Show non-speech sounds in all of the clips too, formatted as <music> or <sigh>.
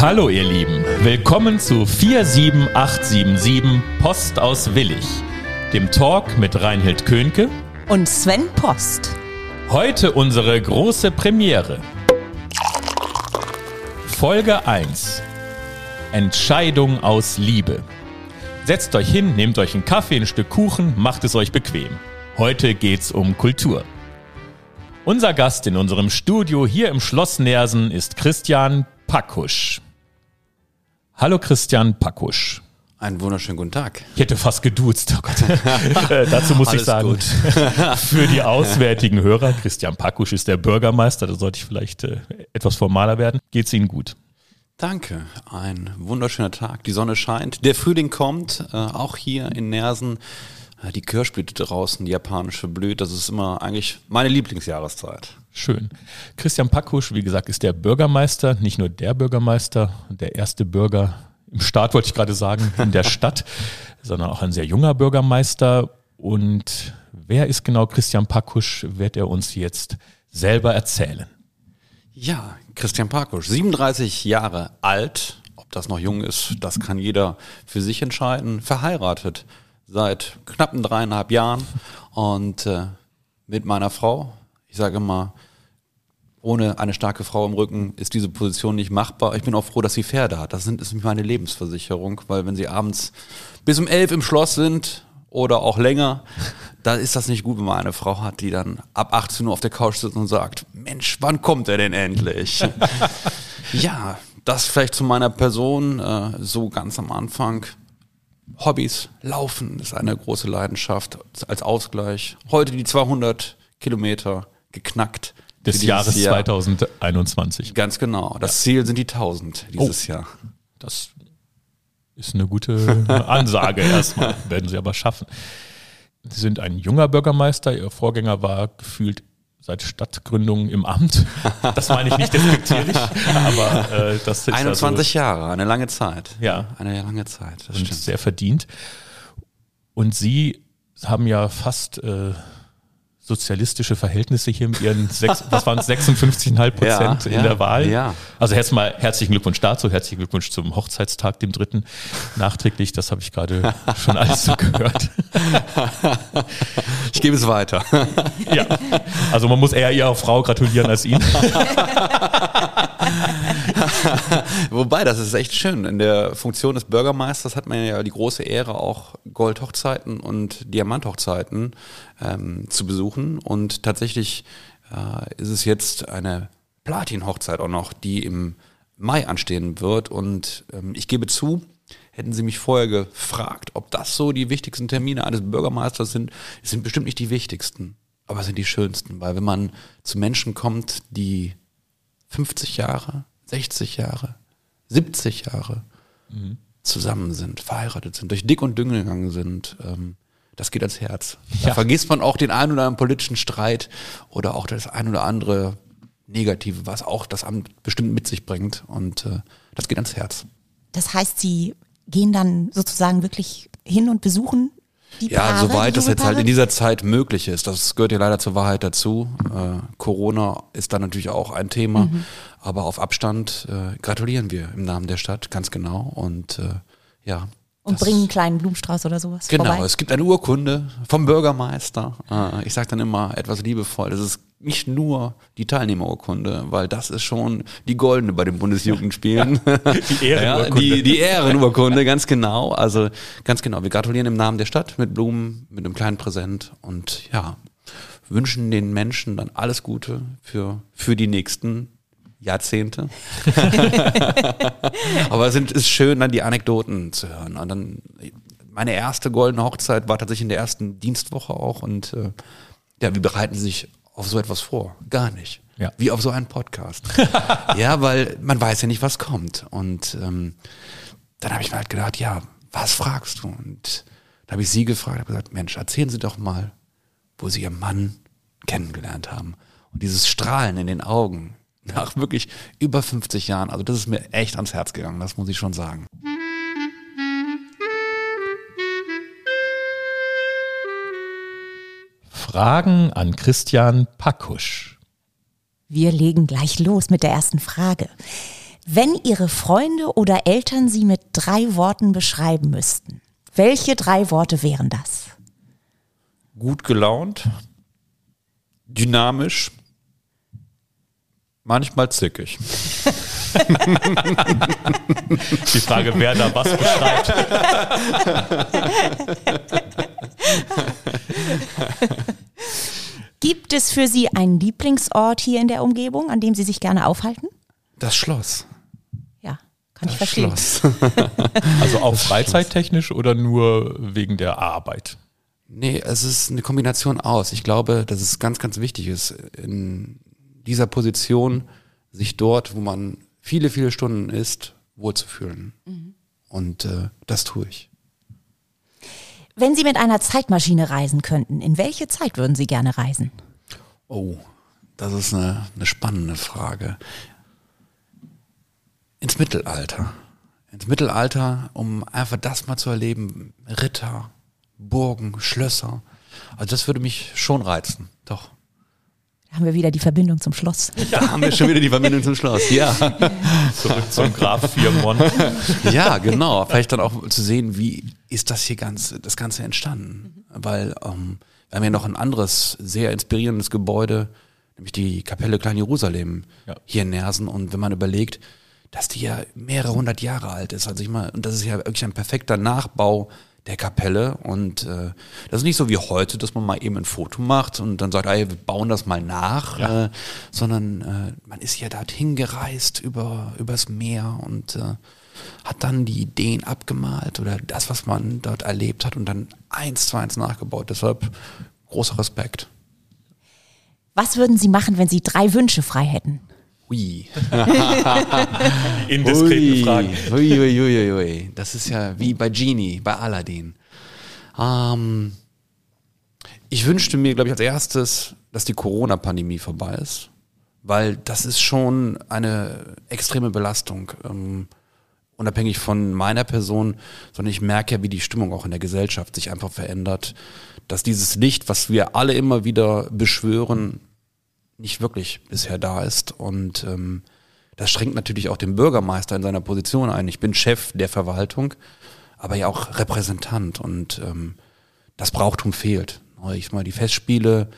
Hallo ihr Lieben, willkommen zu 47877 Post aus Willig, dem Talk mit Reinhild Könke und Sven Post. Heute unsere große Premiere. Folge 1. Entscheidung aus Liebe. Setzt euch hin, nehmt euch einen Kaffee, ein Stück Kuchen, macht es euch bequem. Heute geht's um Kultur. Unser Gast in unserem Studio hier im Schloss Nersen ist Christian Pakusch. Hallo Christian Pakusch. Einen wunderschönen guten Tag. Ich hätte fast geduzt. Oh Gott. <laughs> äh, dazu muss ich sagen, <laughs> für die auswärtigen Hörer, Christian Pakusch ist der Bürgermeister, da sollte ich vielleicht äh, etwas formaler werden. Geht's Ihnen gut? Danke. Ein wunderschöner Tag. Die Sonne scheint. Der Frühling kommt, äh, auch hier in Nersen. Die Kirschblüte draußen, die japanische blüht. Das ist immer eigentlich meine Lieblingsjahreszeit. Schön. Christian Pakusch, wie gesagt, ist der Bürgermeister, nicht nur der Bürgermeister, der erste Bürger im Staat, wollte ich gerade sagen, in der Stadt, <laughs> sondern auch ein sehr junger Bürgermeister. Und wer ist genau Christian Pakusch, wird er uns jetzt selber erzählen. Ja, Christian Pakusch, 37 Jahre alt. Ob das noch jung ist, das kann jeder für sich entscheiden. Verheiratet seit knappen dreieinhalb Jahren und äh, mit meiner Frau. Ich sage immer, ohne eine starke Frau im Rücken ist diese Position nicht machbar. Ich bin auch froh, dass sie Pferde hat. Das sind, ist meine Lebensversicherung, weil wenn sie abends bis um elf im Schloss sind oder auch länger, <laughs> da ist das nicht gut, wenn man eine Frau hat, die dann ab 18 Uhr auf der Couch sitzt und sagt, Mensch, wann kommt er denn endlich? <laughs> ja, das vielleicht zu meiner Person, äh, so ganz am Anfang. Hobbys, Laufen ist eine große Leidenschaft als Ausgleich. Heute die 200 Kilometer geknackt. Des Jahres Jahr. 2021. Ganz genau. Das ja. Ziel sind die 1000 dieses oh, Jahr. Das ist eine gute Ansage erstmal. <laughs> Werden Sie aber schaffen. Sie sind ein junger Bürgermeister. Ihr Vorgänger war gefühlt seit Stadtgründung im Amt. <laughs> Das meine ich nicht despektierlich, aber äh, das ist 21 also, Jahre, eine lange Zeit. Ja, eine lange Zeit. Das und stimmt. sehr verdient. Und Sie haben ja fast äh, sozialistische Verhältnisse hier mit ihren sechs, was waren es, 56,5 Prozent ja, in ja, der Wahl. Ja. Also erstmal herzlichen Glückwunsch dazu, herzlichen Glückwunsch zum Hochzeitstag, dem dritten nachträglich. Das habe ich gerade schon alles so gehört. Ich gebe es weiter. Ja, also man muss eher ihrer Frau gratulieren als Ihnen. Wobei, das ist echt schön. In der Funktion des Bürgermeisters hat man ja die große Ehre, auch Goldhochzeiten und Diamanthochzeiten ähm, zu besuchen. Und tatsächlich äh, ist es jetzt eine Platin-Hochzeit auch noch, die im Mai anstehen wird. Und ähm, ich gebe zu, hätten Sie mich vorher gefragt, ob das so die wichtigsten Termine eines Bürgermeisters sind, sind bestimmt nicht die wichtigsten, aber sind die schönsten. Weil wenn man zu Menschen kommt, die 50 Jahre, 60 Jahre, 70 Jahre mhm. zusammen sind, verheiratet sind, durch dick und dünn gegangen sind, ähm, das geht ans Herz. Da ja. vergisst man auch den einen oder anderen politischen Streit oder auch das ein oder andere Negative, was auch das Amt bestimmt mit sich bringt. Und äh, das geht ans Herz. Das heißt, Sie gehen dann sozusagen wirklich hin und besuchen die ja, Paare, soweit das jetzt Paare? halt in dieser Zeit möglich ist. Das gehört ja leider zur Wahrheit dazu. Äh, Corona ist da natürlich auch ein Thema, mhm. aber auf Abstand äh, gratulieren wir im Namen der Stadt, ganz genau. Und äh, ja. Und bringen einen kleinen Blumenstrauß oder sowas. Genau, vorbei. es gibt eine Urkunde vom Bürgermeister. Äh, ich sage dann immer etwas liebevoll. Das ist nicht nur die Teilnehmerurkunde, weil das ist schon die goldene bei den Bundesjugendspielen. <laughs> die Ehrenurkunde. Ja, die, die Ehrenurkunde, ganz genau. Also ganz genau. Wir gratulieren im Namen der Stadt mit Blumen, mit einem kleinen Präsent und ja, wünschen den Menschen dann alles Gute für, für die nächsten Jahrzehnte. <laughs> Aber es ist schön, dann die Anekdoten zu hören. Und dann meine erste goldene Hochzeit war tatsächlich in der ersten Dienstwoche auch und äh, ja, wie bereiten Sie sich auf so etwas vor. Gar nicht. Ja. Wie auf so einen Podcast. <laughs> ja, weil man weiß ja nicht, was kommt. Und ähm, dann habe ich mir halt gedacht, ja, was fragst du? Und da habe ich sie gefragt, habe gesagt, Mensch, erzählen Sie doch mal, wo Sie Ihren Mann kennengelernt haben. Und dieses Strahlen in den Augen nach wirklich über 50 Jahren, also das ist mir echt ans Herz gegangen, das muss ich schon sagen. Fragen an Christian Pakusch. Wir legen gleich los mit der ersten Frage. Wenn Ihre Freunde oder Eltern Sie mit drei Worten beschreiben müssten, welche drei Worte wären das? Gut gelaunt, dynamisch, manchmal zickig. <laughs> Die Frage, wer da was beschreibt. <laughs> Gibt es für Sie einen Lieblingsort hier in der Umgebung, an dem Sie sich gerne aufhalten? Das Schloss. Ja, kann ich Das verstehen. Schloss. <laughs> Also auch freizeittechnisch oder nur wegen der Arbeit? Nee, es ist eine Kombination aus. Ich glaube, dass es ganz, ganz wichtig ist, in dieser Position sich dort, wo man viele, viele Stunden ist, wohlzufühlen. Und äh, das tue ich. Wenn Sie mit einer Zeitmaschine reisen könnten, in welche Zeit würden Sie gerne reisen? Oh, das ist eine, eine spannende Frage. Ins Mittelalter. Ins Mittelalter, um einfach das mal zu erleben. Ritter, Burgen, Schlösser. Also das würde mich schon reizen. Doch. Da haben wir wieder die Verbindung zum Schloss. <laughs> Da haben wir schon wieder die Verbindung zum Schloss. Ja. <laughs> Zurück zum Graf Viermont. <laughs> Ja, genau. Vielleicht dann auch zu sehen, wie ist das hier ganz, das Ganze entstanden. Weil ähm, wir haben ja noch ein anderes, sehr inspirierendes Gebäude, nämlich die Kapelle Klein Jerusalem Ja. hier in Nersen. Und wenn man überlegt, dass die ja mehrere hundert Jahre alt ist, also ich mal, und das ist ja wirklich ein perfekter Nachbau der Kapelle und äh, das ist nicht so wie heute, dass man mal eben ein Foto macht und dann sagt, ey, wir bauen das mal nach, Ja. äh, sondern äh, man ist ja dorthin gereist über übers Meer und äh, hat dann die Ideen abgemalt oder das, was man dort erlebt hat und dann eins zu eins nachgebaut. Deshalb großer Respekt. Was würden Sie machen, wenn Sie drei Wünsche frei hätten? Ui. <laughs> Indiskreten Fragen. Ui, ui, ui, ui, ui. Das ist ja wie bei Genie, bei Aladdin. Ähm, ich wünschte mir, glaube ich, als erstes, dass die Corona-Pandemie vorbei ist, weil das ist schon eine extreme Belastung. Ähm, unabhängig von meiner Person, sondern ich merke ja, wie die Stimmung auch in der Gesellschaft sich einfach verändert, dass dieses Licht, was wir alle immer wieder beschwören, nicht wirklich bisher da ist. Und ähm, das schränkt natürlich auch den Bürgermeister in seiner Position ein. Ich bin Chef der Verwaltung, aber ja auch Repräsentant und ähm, das Brauchtum fehlt. Ich mal die Festspiele,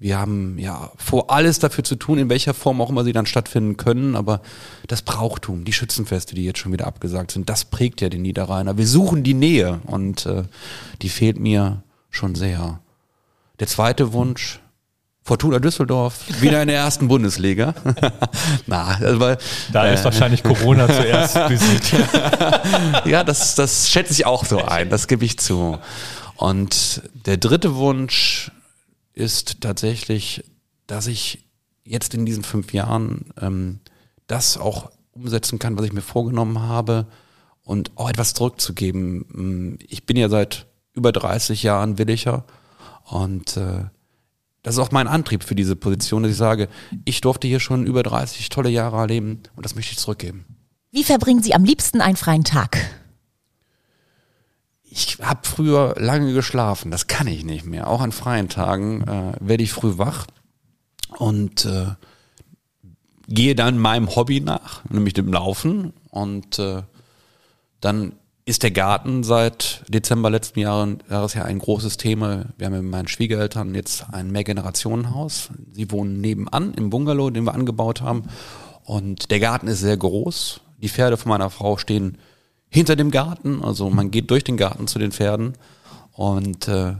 wir haben ja vor, alles dafür zu tun, in welcher Form auch immer sie dann stattfinden können, aber das Brauchtum, die Schützenfeste, die jetzt schon wieder abgesagt sind, das prägt ja den Niederrheiner. Wir suchen die Nähe und äh, die fehlt mir schon sehr. Der zweite Wunsch, Fortuna Düsseldorf, wieder in der ersten Bundesliga. <laughs> Na, also weil, Da ist wahrscheinlich Corona zuerst <laughs> besiegt. <laughs> ja, das, das schätze ich auch so ein, das gebe ich zu. Und der dritte Wunsch ist tatsächlich, dass ich jetzt in diesen fünf Jahren ähm, das auch umsetzen kann, was ich mir vorgenommen habe und auch etwas zurückzugeben. Ähm, Ich bin ja seit über 30 Jahren Willicher und äh, das ist auch mein Antrieb für diese Position, dass ich sage, ich durfte hier schon über 30 tolle Jahre erleben und das möchte ich zurückgeben. Wie verbringen Sie am liebsten einen freien Tag? Ich habe früher lange geschlafen, das kann ich nicht mehr. Auch an freien Tagen äh, werde ich früh wach und äh, gehe dann meinem Hobby nach, nämlich dem Laufen. Und äh, dann ist der Garten seit Dezember letzten Jahres, ja ein großes Thema. Wir haben mit meinen Schwiegereltern jetzt ein Mehrgenerationenhaus. Sie wohnen nebenan im Bungalow, den wir angebaut haben. Und der Garten ist sehr groß. Die Pferde von meiner Frau stehen hinter dem Garten. Also man geht durch den Garten zu den Pferden. Und äh,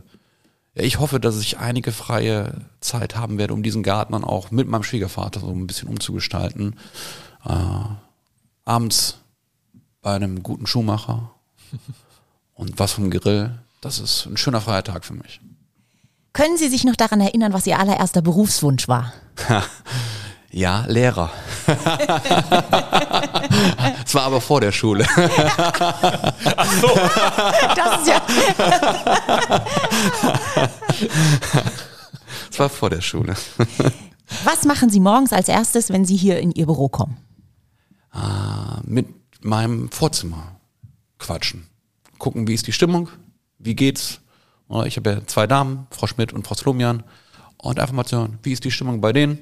ich hoffe, dass ich einige freie Zeit haben werde, um diesen Garten dann auch mit meinem Schwiegervater so ein bisschen umzugestalten. Äh, abends bei einem guten Schuhmacher und was vom Grill. Das ist ein schöner freier Tag für mich. Können Sie sich noch daran erinnern, was Ihr allererster Berufswunsch war? <laughs> Ja, Lehrer. <laughs> Es war aber vor der Schule. Das ist ja Es war vor der Schule. Was machen Sie morgens als erstes, wenn Sie hier in Ihr Büro kommen? mit meinem Vorzimmer quatschen. Gucken, wie ist die Stimmung, wie geht's. Ich habe ja zwei Damen, Frau Schmidt und Frau Slomian. Und einfach mal zu hören, wie ist die Stimmung bei denen.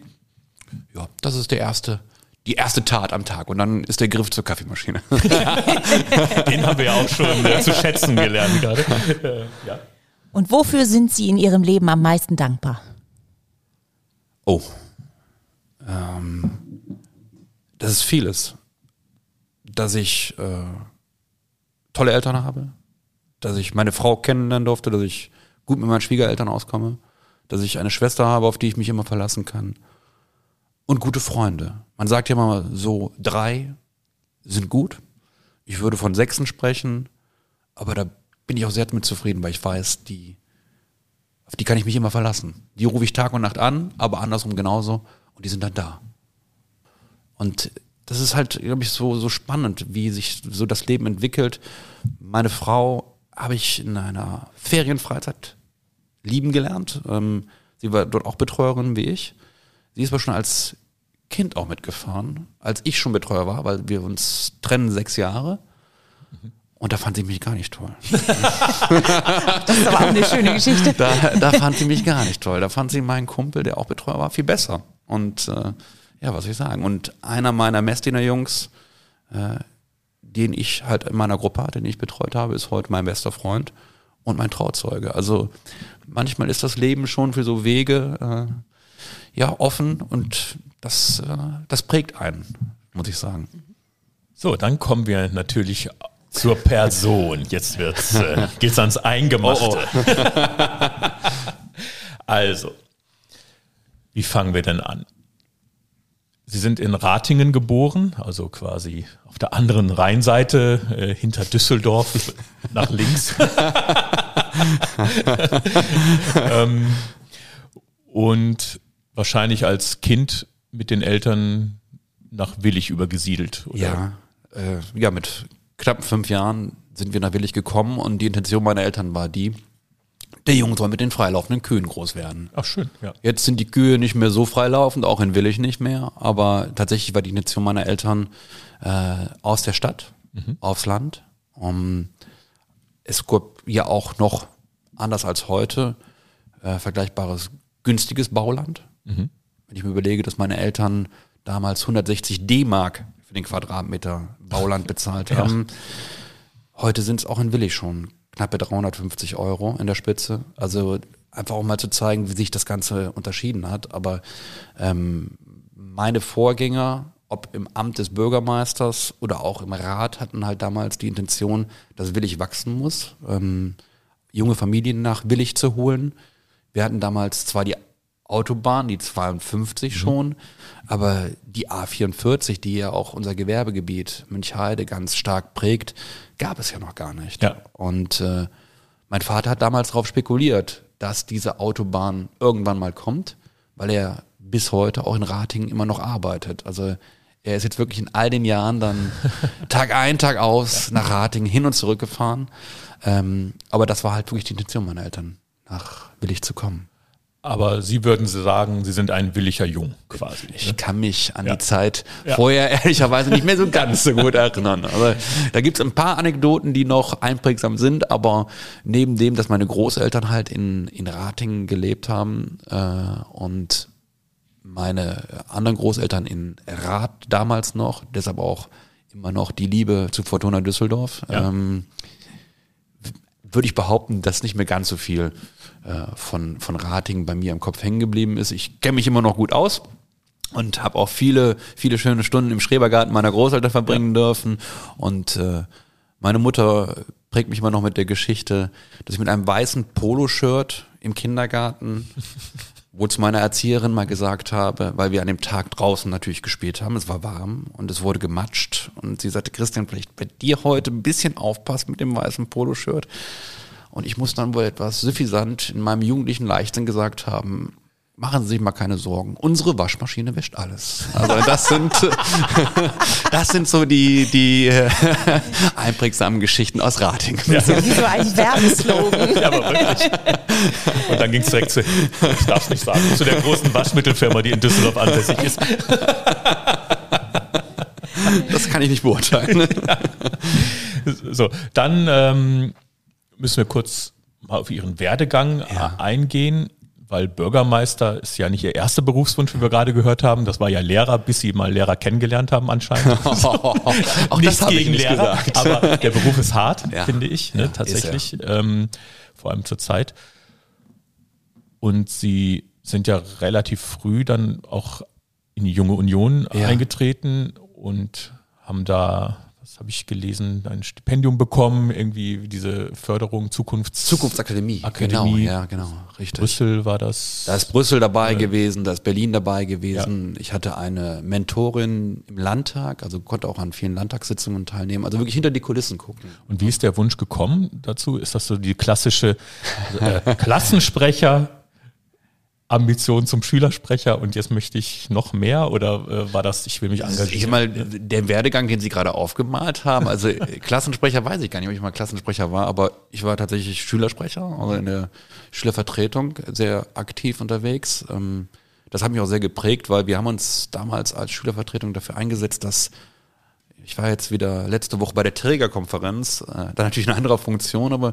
Ja, das ist der erste die erste Tat am Tag und dann ist der Griff zur Kaffeemaschine. <laughs> Den haben wir ja auch schon äh, zu schätzen gelernt gerade. Äh, ja. Und wofür sind Sie in Ihrem Leben am meisten dankbar? Oh. Ähm, das ist vieles. Dass ich äh, tolle Eltern habe, dass ich meine Frau kennenlernen durfte, dass ich gut mit meinen Schwiegereltern auskomme, dass ich eine Schwester habe, auf die ich mich immer verlassen kann und gute Freunde. Man sagt ja mal so, drei sind gut. Ich würde von sechsen sprechen, aber da bin ich auch sehr mit zufrieden, weil ich weiß, die, auf die kann ich mich immer verlassen. Die rufe ich Tag und Nacht an, aber andersrum genauso und die sind dann da. Und das ist halt, glaube ich, so, so spannend, wie sich so das Leben entwickelt. Meine Frau habe ich in einer Ferienfreizeit lieben gelernt. Ähm, sie war dort auch Betreuerin wie ich. Sie ist aber schon als Kind auch mitgefahren, als ich schon Betreuer war, weil wir uns trennen sechs Jahre. Und da fand sie mich gar nicht toll. <laughs> Das ist aber auch eine schöne Geschichte. Da, da fand sie mich gar nicht toll. Da fand sie meinen Kumpel, der auch Betreuer war, viel besser. Und äh, ja, was soll ich sagen? Und einer meiner Messdiener-Jungs, äh, den ich halt in meiner Gruppe hatte, den ich betreut habe, ist heute mein bester Freund und mein Trauzeuge. Also manchmal ist das Leben schon für so Wege äh, ja offen und das, äh, das prägt einen, muss ich sagen. So, dann kommen wir natürlich zur Person. Jetzt wird's, äh, geht's ans Eingemachte. <laughs> also, wie fangen wir denn an? Sie sind in Ratingen geboren, also quasi auf der anderen Rheinseite äh, hinter Düsseldorf <laughs> nach links. <laughs> ähm, und wahrscheinlich als Kind mit den Eltern nach Willig übergesiedelt. Oder? Ja, äh, ja, mit knapp fünf Jahren sind wir nach Willig gekommen und die Intention meiner Eltern war die, der Junge soll mit den freilaufenden Kühen groß werden. Ach schön, ja. Jetzt sind die Kühe nicht mehr so freilaufend, auch in Willig nicht mehr, aber tatsächlich war die Intention meiner Eltern äh, aus der Stadt aufs Land. Um, es gab ja auch noch, anders als heute, äh, vergleichbares günstiges Bauland. Wenn ich mir überlege, dass meine Eltern damals 160 D-Mark für den Quadratmeter Bauland bezahlt <laughs> haben. Heute sind es auch in Willig schon knappe 350 Euro in der Spitze. Also einfach auch mal zu zeigen, wie sich das Ganze unterschieden hat. Aber ähm, meine Vorgänger, ob im Amt des Bürgermeisters oder auch im Rat, hatten halt damals die Intention, dass Willig wachsen muss, ähm, junge Familien nach Willig zu holen. Wir hatten damals zwar die Autobahn, die 52 schon, aber die A44, die ja auch unser Gewerbegebiet Münchheide ganz stark prägt, gab es ja noch gar nicht. Ja. Und äh, mein Vater hat damals darauf spekuliert, dass diese Autobahn irgendwann mal kommt, weil er bis heute auch in Ratingen immer noch arbeitet. Also er ist jetzt wirklich in all den Jahren dann <laughs> Tag ein, Tag aus nach Ratingen hin und zurück gefahren. Ähm, aber das war halt wirklich die Intention meiner Eltern, nach Willig zu kommen. Aber Sie würden sagen, Sie sind ein williger Jung quasi. Ich ne? kann mich an Ja. die Zeit Ja. vorher <laughs> ehrlicherweise nicht mehr so ganz so gut erinnern. Aber da gibt's ein paar Anekdoten, die noch einprägsam sind. Aber neben dem, dass meine Großeltern halt in, in Ratingen gelebt haben äh, und meine anderen Großeltern in Rath damals noch, deshalb auch immer noch die Liebe zu Fortuna Düsseldorf, Ja. ähm, würde ich behaupten, dass nicht mehr ganz so viel von, von Ratingen bei mir im Kopf hängen geblieben ist. Ich kenne mich immer noch gut aus und habe auch viele, viele schöne Stunden im Schrebergarten meiner Großeltern verbringen dürfen. Und äh, meine Mutter prägt mich immer noch mit der Geschichte, dass ich mit einem weißen Poloshirt im Kindergarten, <laughs> wo zu meiner Erzieherin mal gesagt habe, weil wir an dem Tag draußen natürlich gespielt haben, es war warm und es wurde gematscht und sie sagte, Christian, vielleicht bei dir heute ein bisschen aufpassen mit dem weißen Poloshirt. Und ich muss dann wohl etwas suffisant in meinem jugendlichen Leichtsinn gesagt haben, machen Sie sich mal keine Sorgen. Unsere Waschmaschine wäscht alles. Also das sind, <laughs> das sind so die, die äh, einprägsamen Geschichten aus Ratingen. Wie so ein <laughs> Werbeslogan. Ja, aber wirklich. Und dann ging es direkt zu, ich darf es nicht sagen, zu der großen Waschmittelfirma, die in Düsseldorf ansässig ist. Das kann ich nicht beurteilen. <laughs> So, dann ähm, müssen wir kurz mal auf Ihren Werdegang Ja. äh, eingehen. weil Bürgermeister ist ja nicht ihr erster Berufswunsch, wie wir gerade gehört haben. Das war ja Lehrer, bis sie mal Lehrer kennengelernt haben anscheinend. <laughs> Auch Nichts <laughs> hab ich gegen nicht Lehrer, gesagt. aber der Beruf ist hart, Ja. finde ich, ne, Ja, tatsächlich. Ähm, vor allem zur Zeit. Und sie sind ja relativ früh dann auch in die Junge Union Ja. eingetreten und haben da, was habe ich gelesen, ein Stipendium bekommen, irgendwie diese Förderung Zukunfts Zukunftsakademie. Akademie. Genau, ja, genau, richtig. Brüssel war das. Da ist Brüssel dabei gewesen, da ist Berlin dabei gewesen. Ich hatte eine Mentorin im Landtag, also konnte auch an vielen Landtagssitzungen teilnehmen, also wirklich hinter die Kulissen gucken. Und wie ist der Wunsch gekommen dazu? Ist das so die klassische äh, Klassensprecher? Ambition zum Schülersprecher und jetzt möchte ich noch mehr oder äh, war das, ich will mich Ich engagieren? sag mal, der Werdegang, den Sie gerade aufgemalt haben, also äh, <laughs> Klassensprecher weiß ich gar nicht, ob ich mal Klassensprecher war, aber ich war tatsächlich Schülersprecher, also in der Schülervertretung sehr aktiv unterwegs. Ähm, Das hat mich auch sehr geprägt, weil wir haben uns damals als Schülervertretung dafür eingesetzt, dass ich war jetzt wieder letzte Woche bei der Trägerkonferenz, äh, da natürlich eine andere Funktion, aber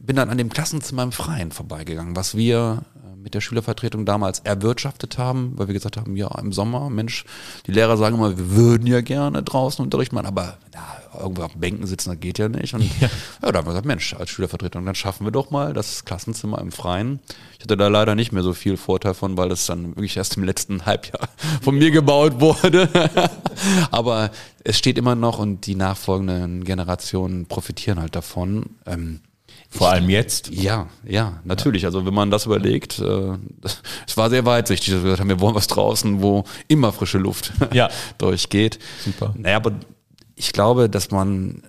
bin dann an dem Klassenzimmer im Freien vorbeigegangen, was wir mit der Schülervertretung damals erwirtschaftet haben, weil wir gesagt haben, ja, im Sommer, Mensch, die Lehrer sagen immer, wir würden ja gerne draußen Unterricht machen, aber ja, irgendwo auf Bänken sitzen, das geht ja nicht. Und <laughs> ja. da haben wir gesagt, Mensch, als Schülervertretung, dann schaffen wir doch mal das Klassenzimmer im Freien. Ich hatte da leider nicht mehr so viel Vorteil von, weil das dann wirklich erst im letzten <laughs> Halbjahr von mir gebaut wurde. <laughs> aber es steht immer noch und die nachfolgenden Generationen profitieren halt davon. Ähm, Vor allem jetzt. ja, ja, natürlich. Also wenn man das überlegt, äh, es war sehr weitsichtig, dass wir gesagt haben, wir wollen was draußen, wo immer frische Luft <laughs> Ja. durchgeht. Super. Naja, aber ich glaube, dass man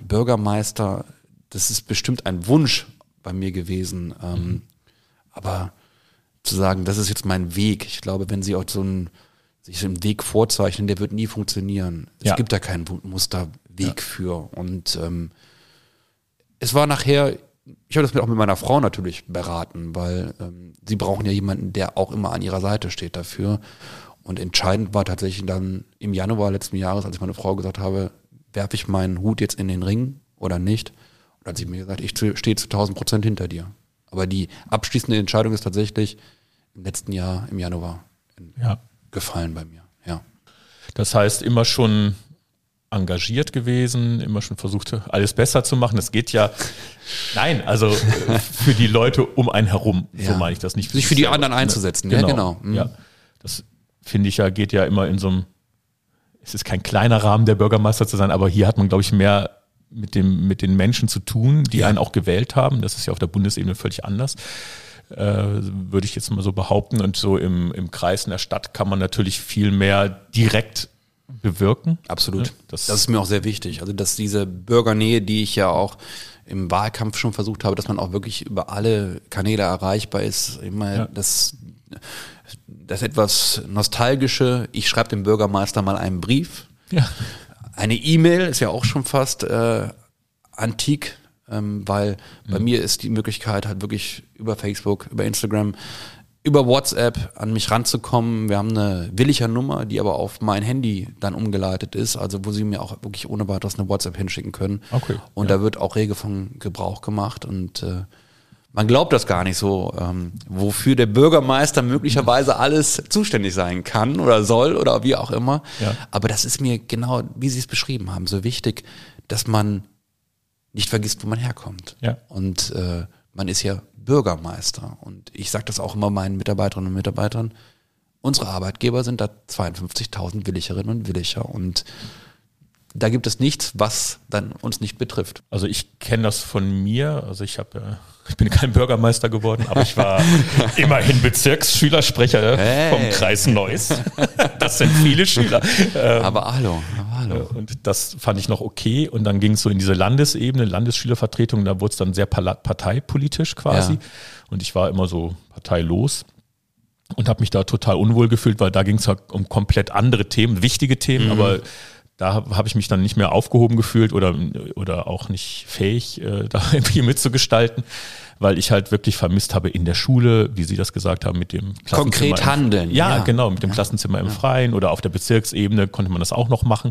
Bürgermeister, das ist bestimmt ein Wunsch bei mir gewesen. Ähm, Aber zu sagen, das ist jetzt mein Weg, ich glaube, wenn sie auch so einen, sich so einen Weg vorzeichnen, der wird nie funktionieren. Es Ja. gibt da keinen Musterweg für. Und ähm, es war nachher, ich habe das mit- auch mit meiner Frau natürlich beraten, weil ähm, sie brauchen ja jemanden, der auch immer an ihrer Seite steht dafür. Und entscheidend war tatsächlich dann im Januar letzten Jahres, als ich meine Frau gesagt habe, werfe ich meinen Hut jetzt in den Ring oder nicht? Und dann hat sie mir gesagt, ich stehe zu 1000 Prozent hinter dir. Aber die abschließende Entscheidung ist tatsächlich im letzten Jahr, im Januar, Ja. gefallen bei mir. Ja. Das heißt, immer schon engagiert gewesen, immer schon versucht, alles besser zu machen. Das geht ja, nein, also äh, für die Leute um einen herum, so Ja. meine ich das nicht. Sich für die anderen ne? einzusetzen, ja, genau. Mhm. Ja, das finde ich ja, geht ja immer in so einem, es ist kein kleiner Rahmen, der Bürgermeister zu sein, aber hier hat man, glaube ich, mehr mit, dem, mit den Menschen zu tun, die einen auch gewählt haben. Das ist ja auf der Bundesebene völlig anders äh, würde ich jetzt mal so behaupten. Und so im, im Kreis in der Stadt kann man natürlich viel mehr direkt bewirken. Absolut. Ja, das- das, ist mir auch sehr wichtig. Also, dass diese Bürgernähe, die ich ja auch im Wahlkampf schon versucht habe, dass man auch wirklich über alle Kanäle erreichbar ist. Immer Ja. das, das etwas Nostalgische. Ich schreibe dem Bürgermeister mal einen Brief. Ja. Eine E-Mail ist ja auch schon fast äh, antik, ähm, weil bei mir ist die Möglichkeit halt wirklich über Facebook, über Instagram, über WhatsApp an mich ranzukommen. Wir haben eine williger Nummer, die aber auf mein Handy dann umgeleitet ist, also wo sie mir auch wirklich ohne weiteres eine WhatsApp hinschicken können. Okay, Und da wird auch rege von Gebrauch gemacht und äh, man glaubt das gar nicht so, ähm, wofür der Bürgermeister möglicherweise alles zuständig sein kann oder soll oder wie auch immer. Ja. Aber das ist mir genau, wie Sie es beschrieben haben, so wichtig, dass man nicht vergisst, wo man herkommt. Ja. Und äh, man ist ja Bürgermeister. Und ich sage das auch immer meinen Mitarbeiterinnen und Mitarbeitern. Unsere Arbeitgeber sind da 52.000 Willigerinnen und Williger. Und da gibt es nichts, was dann uns nicht betrifft. Also ich kenne das von mir. Also ich habe, äh, ich bin kein Bürgermeister geworden, aber ich war <laughs> immerhin Bezirksschülersprecher Hey. vom Kreis Neuss. <laughs> Das sind viele Schüler. Ähm, Aber hallo, aber hallo. Und das fand ich noch okay. Und dann ging es so in diese Landesebene, Landesschülervertretung, da wurde es dann sehr parteipolitisch quasi. Ja. Und ich war immer so parteilos und habe mich da total unwohl gefühlt, weil da ging es halt um komplett andere Themen, wichtige Themen, Mhm. aber da habe hab ich mich dann nicht mehr aufgehoben gefühlt oder, oder auch nicht fähig, äh, <laughs> da irgendwie mitzugestalten, weil ich halt wirklich vermisst habe in der Schule, wie Sie das gesagt haben, mit dem Klassenzimmer. Konkret im- handeln, Ja, ja. genau, mit dem Klassenzimmer im Freien oder auf der Bezirksebene konnte man das auch noch machen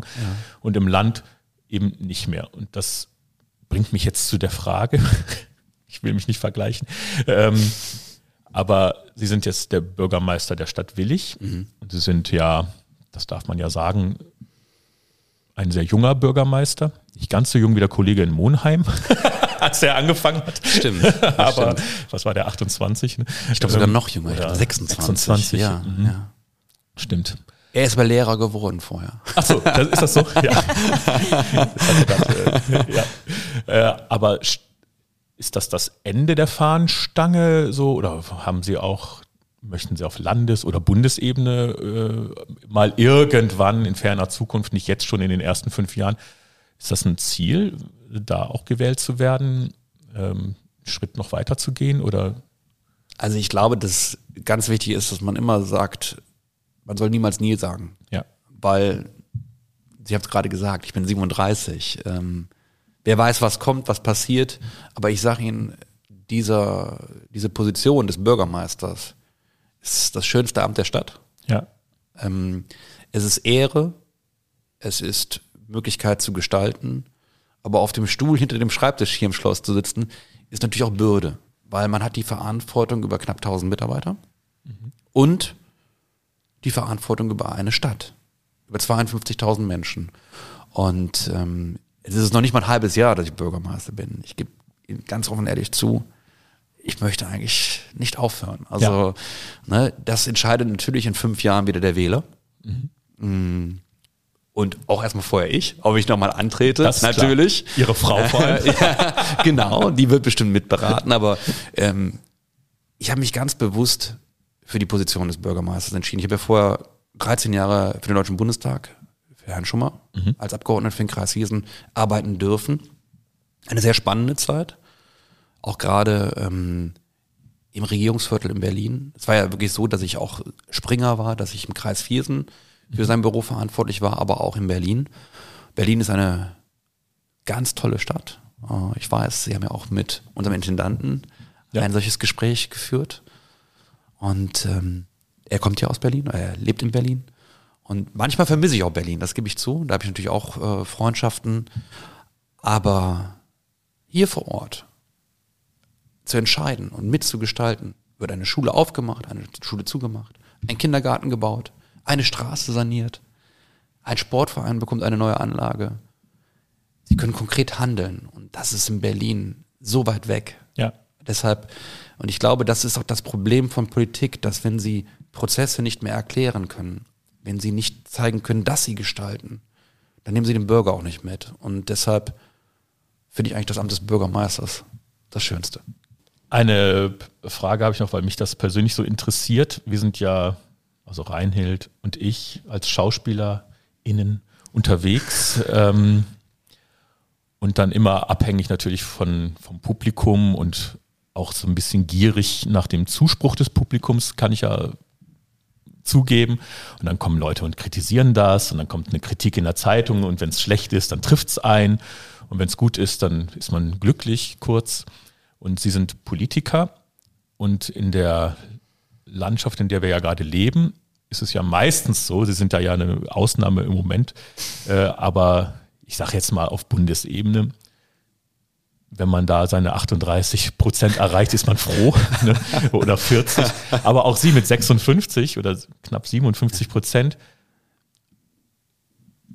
und im Land eben nicht mehr. Und das bringt mich jetzt zu der Frage, <laughs> ich will mich nicht vergleichen, ähm, Aber Sie sind jetzt der Bürgermeister der Stadt Willig. Und Sie sind ja, das darf man ja sagen, ein sehr junger Bürgermeister. Nicht ganz so jung wie der Kollege in Monheim, <laughs> als er angefangen hat. Stimmt. <laughs> Aber stimmt. was war der, 28? Ne? Ich glaube sogar noch jünger, ich glaube 26. 26, Ja, mhm. ja. Stimmt. Er ist aber Lehrer geworden vorher. Achso, ist das so? <laughs> Ja. Grad, äh, ja. Äh, aber st- ist das das Ende der Fahnenstange so oder haben Sie auch, möchten Sie auf Landes- oder Bundesebene äh, mal irgendwann in ferner Zukunft, nicht jetzt schon in den ersten fünf Jahren, ist das ein Ziel, da auch gewählt zu werden, ähm, einen Schritt noch weiter zu gehen oder Also ich glaube, dass ganz wichtig ist, dass man immer sagt, man soll niemals nie sagen. ja, weil Sie haben es gerade gesagt, ich bin 37. Ähm, wer weiß, was kommt, was passiert, aber ich sage Ihnen, dieser, diese Position des Bürgermeisters ist das schönste Amt der Stadt. ja, Ähm, es ist Ehre, es ist Möglichkeit zu gestalten, aber auf dem Stuhl hinter dem Schreibtisch hier im Schloss zu sitzen, ist natürlich auch Bürde, weil man hat die Verantwortung über knapp 1000 Mitarbeiter und die Verantwortung über eine Stadt, über 52.000 Menschen. Und ähm, es ist noch nicht mal ein halbes Jahr, dass ich Bürgermeister bin. Ich gebe Ihnen ganz offen ehrlich zu, ich möchte eigentlich nicht aufhören. Also ne, das entscheidet natürlich in fünf Jahren wieder der Wähler. Mm. Und auch erstmal vorher ich, ob ich nochmal antrete. Das ist klar. natürlich. Ihre Frau vor allem. <laughs> ja, genau, die wird bestimmt mitberaten, aber ähm, ich habe mich ganz bewusst für die Position des Bürgermeisters entschieden. Ich habe ja vorher 13 Jahre für den Deutschen Bundestag, für Herrn Schummer, als Abgeordneter für den Kreis Hiesen arbeiten dürfen. Eine sehr spannende Zeit. Auch gerade ähm, im Regierungsviertel in Berlin. Es war ja wirklich so, dass ich auch Springer war, dass ich im Kreis Viersen für sein Büro verantwortlich war, aber auch in Berlin. Berlin ist eine ganz tolle Stadt. Äh, Ich weiß, Sie haben ja auch mit unserem Intendanten Ja. ein solches Gespräch geführt. Und ähm, er kommt ja aus Berlin, er lebt in Berlin. Und manchmal vermisse ich auch Berlin, das gebe ich zu. Da habe ich natürlich auch äh, Freundschaften. Aber hier vor Ort zu entscheiden und mitzugestalten, wird eine Schule aufgemacht, eine Schule zugemacht, ein Kindergarten gebaut, eine Straße saniert, ein Sportverein bekommt eine neue Anlage. Sie können konkret handeln und das ist in Berlin so weit weg. Ja. Deshalb, und ich glaube, das ist auch das Problem von Politik, dass wenn sie Prozesse nicht mehr erklären können, wenn sie nicht zeigen können, dass sie gestalten, dann nehmen sie den Bürger auch nicht mit. Und deshalb finde ich eigentlich das Amt des Bürgermeisters das Schönste. Eine Frage habe ich noch, weil mich das persönlich so interessiert. Wir sind ja, also Reinhild und ich als SchauspielerInnen unterwegs ähm, und dann immer abhängig natürlich von, vom Publikum und auch so ein bisschen gierig nach dem Zuspruch des Publikums, kann ich ja zugeben. Und dann kommen Leute und kritisieren das und dann kommt eine Kritik in der Zeitung und wenn es schlecht ist, dann trifft es ein. Und wenn es gut ist, dann ist man glücklich kurz. Und sie sind Politiker und in der Landschaft, in der wir ja gerade leben, ist es ja meistens so, sie sind da ja eine Ausnahme im Moment, äh, aber ich sage jetzt mal auf Bundesebene, wenn man da seine 38 Prozent erreicht, ist man froh. <laughs> Ne? Oder 40. Aber auch sie mit 56 oder knapp 57 Prozent.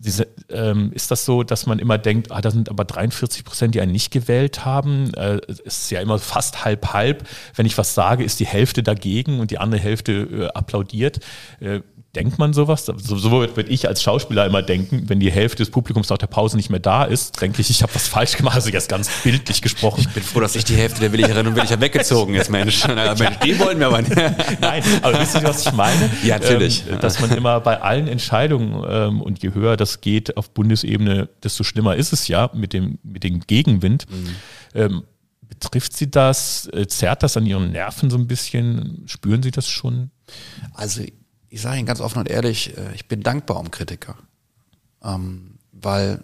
Sie, se- ähm, ist das so, dass man immer denkt, ah, da sind aber 43 Prozent, die einen nicht gewählt haben? Äh, es ist ja immer fast halb-halb. Wenn ich was sage, ist die Hälfte dagegen und die andere Hälfte äh, applaudiert. Äh, denkt man sowas? So, so würde ich als Schauspieler immer denken, wenn die Hälfte des Publikums nach der Pause nicht mehr da ist, denke ich, ich habe was falsch gemacht. Also jetzt ganz bildlich gesprochen. Ich bin froh, dass ich die Hälfte der Willigerinnen und Williger weggezogen ist, Mensch. <laughs> Mensch, die wollen wir aber nicht. <laughs> Nein, aber wisst ihr, was ich meine? <laughs> Ja, natürlich. Ähm, dass man immer bei allen Entscheidungen ähm, und je höher das geht auf Bundesebene, desto schlimmer ist es ja mit dem, mit dem Gegenwind. Mhm. Ähm, betrifft Sie das? Äh, zerrt das an Ihren Nerven so ein bisschen? Spüren Sie das schon? Also ich sage Ihnen ganz offen und ehrlich, äh, ich bin dankbar um Kritiker. Ähm, weil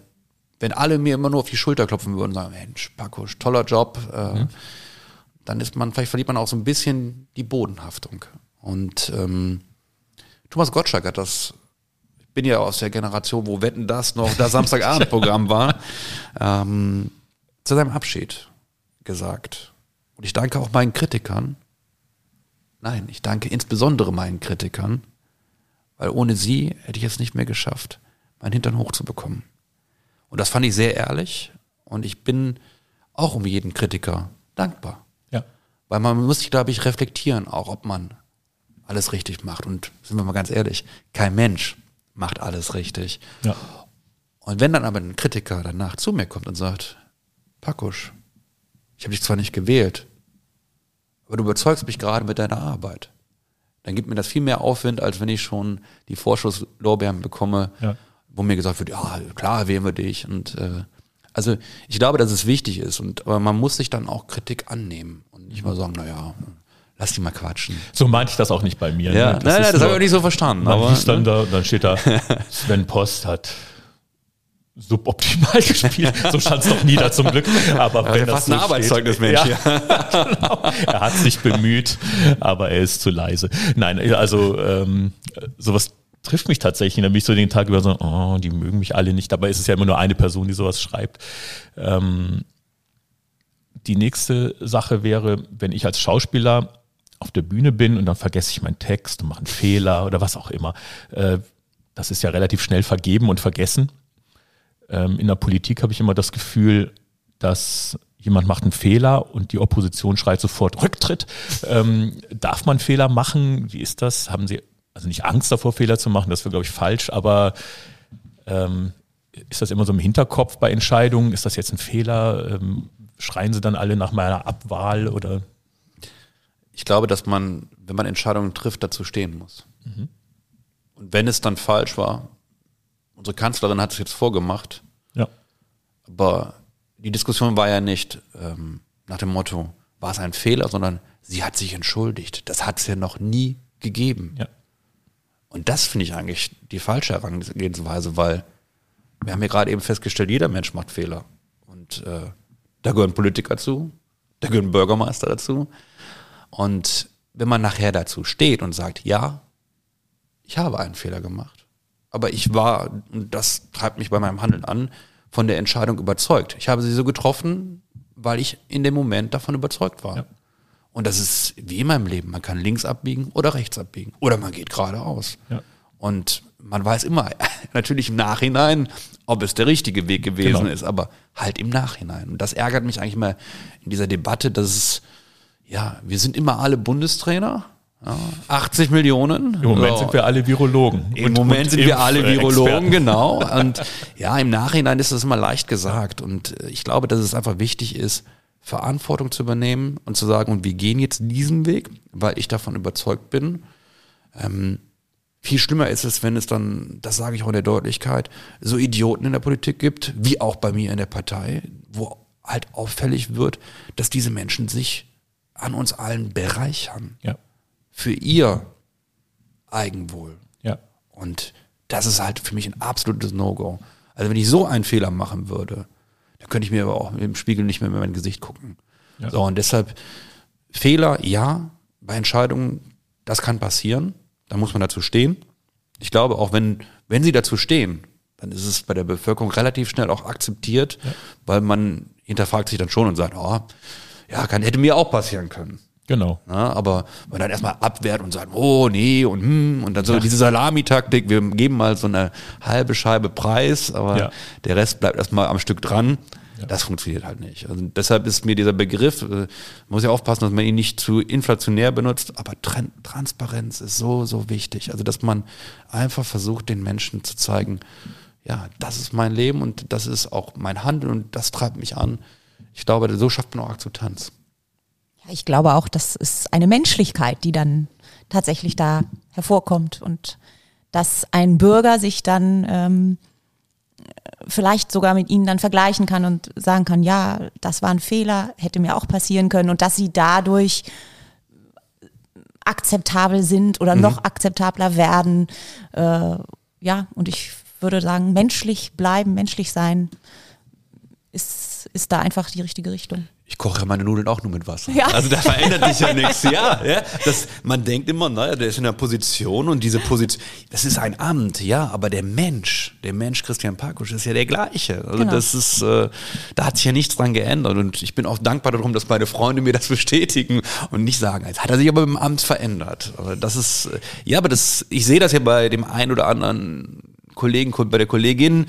wenn alle mir immer nur auf die Schulter klopfen würden und sagen, Mensch, Pakusch, toller Job, äh, dann ist man, vielleicht verliert man auch so ein bisschen die Bodenhaftung. Und ähm, Thomas Gottschalk hat das, ich bin ja aus der Generation, wo Wetten das noch das Samstagabendprogramm war, ähm, zu seinem Abschied gesagt. Und ich danke auch meinen Kritikern, Nein, ich danke insbesondere meinen Kritikern, weil ohne sie hätte ich es nicht mehr geschafft, meinen Hintern hochzubekommen. Und das fand ich sehr ehrlich und ich bin auch um jeden Kritiker dankbar. Ja. Weil man muss sich, glaube ich, reflektieren, auch ob man alles richtig macht. Und sind wir mal ganz ehrlich, kein Mensch macht alles richtig. Ja. Und wenn dann aber ein Kritiker danach zu mir kommt und sagt, Pakusch, ich habe dich zwar nicht gewählt, aber du überzeugst mich gerade mit deiner Arbeit. Dann gibt mir das viel mehr Aufwind, als wenn ich schon die Vorschusslorbeeren bekomme, Ja. wo mir gesagt wird, ja, klar wählen wir dich. Und äh, also ich glaube, dass es wichtig ist. Und aber man muss sich dann auch Kritik annehmen und nicht mal sagen, naja, lass die mal quatschen. So meinte ich das auch nicht bei mir. Ja, ne? nein, nein, ist das habe ich auch nicht so verstanden. Man Aber, liest dann ne? da, dann steht da, <laughs> Sven Post hat suboptimal <laughs> gespielt. So stand es doch nie da zum Glück. Aber Ja, wenn das so ein Arbeitszeugnis, steht, Mensch, Ja, <laughs> genau. Er hat sich bemüht, aber er ist zu leise. Nein, also ähm, sowas trifft mich tatsächlich. Da bin ich so den Tag über so, oh, die mögen mich alle nicht. Dabei ist es ja immer nur eine Person, die sowas schreibt. Ähm, die nächste Sache wäre, wenn ich als Schauspieler auf der Bühne bin und dann vergesse ich meinen Text und mache einen Fehler oder was auch immer. Äh, das ist ja relativ schnell vergeben und vergessen. Ähm, in der Politik habe ich immer das Gefühl, dass jemand macht einen Fehler und die Opposition schreit sofort Rücktritt. Ähm, darf man Fehler machen? Wie ist das? Haben Sie also nicht Angst davor, Fehler zu machen? Das wäre, glaube ich, falsch, aber ähm, ist das immer so im Hinterkopf bei Entscheidungen? Ist das jetzt ein Fehler? Ähm, schreien Sie dann alle nach meiner Abwahl oder? ich glaube, dass man, wenn man Entscheidungen trifft, dazu stehen muss. Und wenn es dann falsch war, unsere Kanzlerin hat es jetzt vorgemacht, Ja. aber die Diskussion war ja nicht ähm, nach dem Motto, war es ein Fehler, sondern sie hat sich entschuldigt. Das hat es ja noch nie gegeben. Ja. Und das finde ich eigentlich die falsche Herangehensweise, weil wir haben ja gerade eben festgestellt, jeder Mensch macht Fehler. Und äh, da gehören Politiker zu, da gehören Bürgermeister dazu. Und wenn man nachher dazu steht und sagt, ja, ich habe einen Fehler gemacht, aber ich war, und das treibt mich bei meinem Handeln an, von der Entscheidung überzeugt. Ich habe sie so getroffen, weil ich in dem Moment davon überzeugt war. Ja. Und das ist wie immer im Leben. Man kann links abbiegen oder rechts abbiegen. Oder man geht geradeaus. Ja. Und man weiß immer, <laughs> natürlich im Nachhinein, ob es der richtige Weg gewesen Genau. ist, aber halt im Nachhinein. Und das ärgert mich eigentlich immer in dieser Debatte, dass es, ja, wir sind immer alle Bundestrainer, ja, 80 Millionen. Im Moment ja. sind wir alle Virologen. Im Und- Moment und sind wir alle. Virologen, genau. Und ja, im Nachhinein ist das immer leicht gesagt. Und äh, ich glaube, dass es einfach wichtig ist, Verantwortung zu übernehmen und zu sagen, und wir gehen jetzt diesen Weg, weil ich davon überzeugt bin. Ähm, viel schlimmer ist es, wenn es dann, das sage ich auch in der Deutlichkeit, so Idioten in der Politik gibt, wie auch bei mir in der Partei, wo halt auffällig wird, dass diese Menschen sich an uns allen bereichern Ja. Für ihr Eigenwohl. Ja. Und das ist halt für mich ein absolutes No-Go. Also wenn ich so einen Fehler machen würde, dann könnte ich mir aber auch im Spiegel nicht mehr in mein Gesicht gucken. Ja. So, und deshalb Fehler, ja, bei Entscheidungen, das kann passieren. Da muss man dazu stehen. Ich glaube, auch wenn, wenn sie dazu stehen, dann ist es bei der Bevölkerung relativ schnell auch akzeptiert, weil man hinterfragt sich dann schon und sagt, oh, ja, kann, hätte mir auch passieren können. Genau. Ja, aber man dann erstmal abwehrt und sagt, oh nee und hm, und dann so diese Salamitaktik, wir geben mal so eine halbe Scheibe Preis, aber Ja. der Rest bleibt erstmal am Stück dran. Das funktioniert halt nicht. Also deshalb ist mir dieser Begriff, äh, muss ja aufpassen, dass man ihn nicht zu inflationär benutzt, aber Tran Transparenz ist so, so wichtig. Also dass man einfach versucht, den Menschen zu zeigen, ja, das ist mein Leben und das ist auch mein Handeln und das treibt mich an. Ich glaube, so schafft man auch Akzeptanz. Ich glaube auch, das ist eine Menschlichkeit, die dann tatsächlich da hervorkommt und dass ein Bürger sich dann ähm, vielleicht sogar mit ihnen dann vergleichen kann und sagen kann, ja, das war ein Fehler, hätte mir auch passieren können und dass sie dadurch akzeptabel sind oder noch akzeptabler werden. Äh, ja, und ich würde sagen, menschlich bleiben, menschlich sein, ist, ist da einfach die richtige Richtung. Ich koche meine Nudeln auch nur mit Wasser. Ja. Also da verändert sich ja nichts. Ja, <laughs> ja. Das, man denkt immer, naja, der ist in einer Position und diese Position, das ist ein Amt, ja, aber der Mensch, der Mensch Christian Parkusch ist ja der gleiche. Also Genau. das ist, äh, da hat sich ja nichts dran geändert und ich bin auch dankbar darum, dass meine Freunde mir das <laughs> bestätigen und nicht sagen, jetzt hat er sich aber im Amt verändert. Aber das ist, äh, ja, aber das, ich sehe das ja bei dem einen oder anderen Kollegen, bei der Kollegin,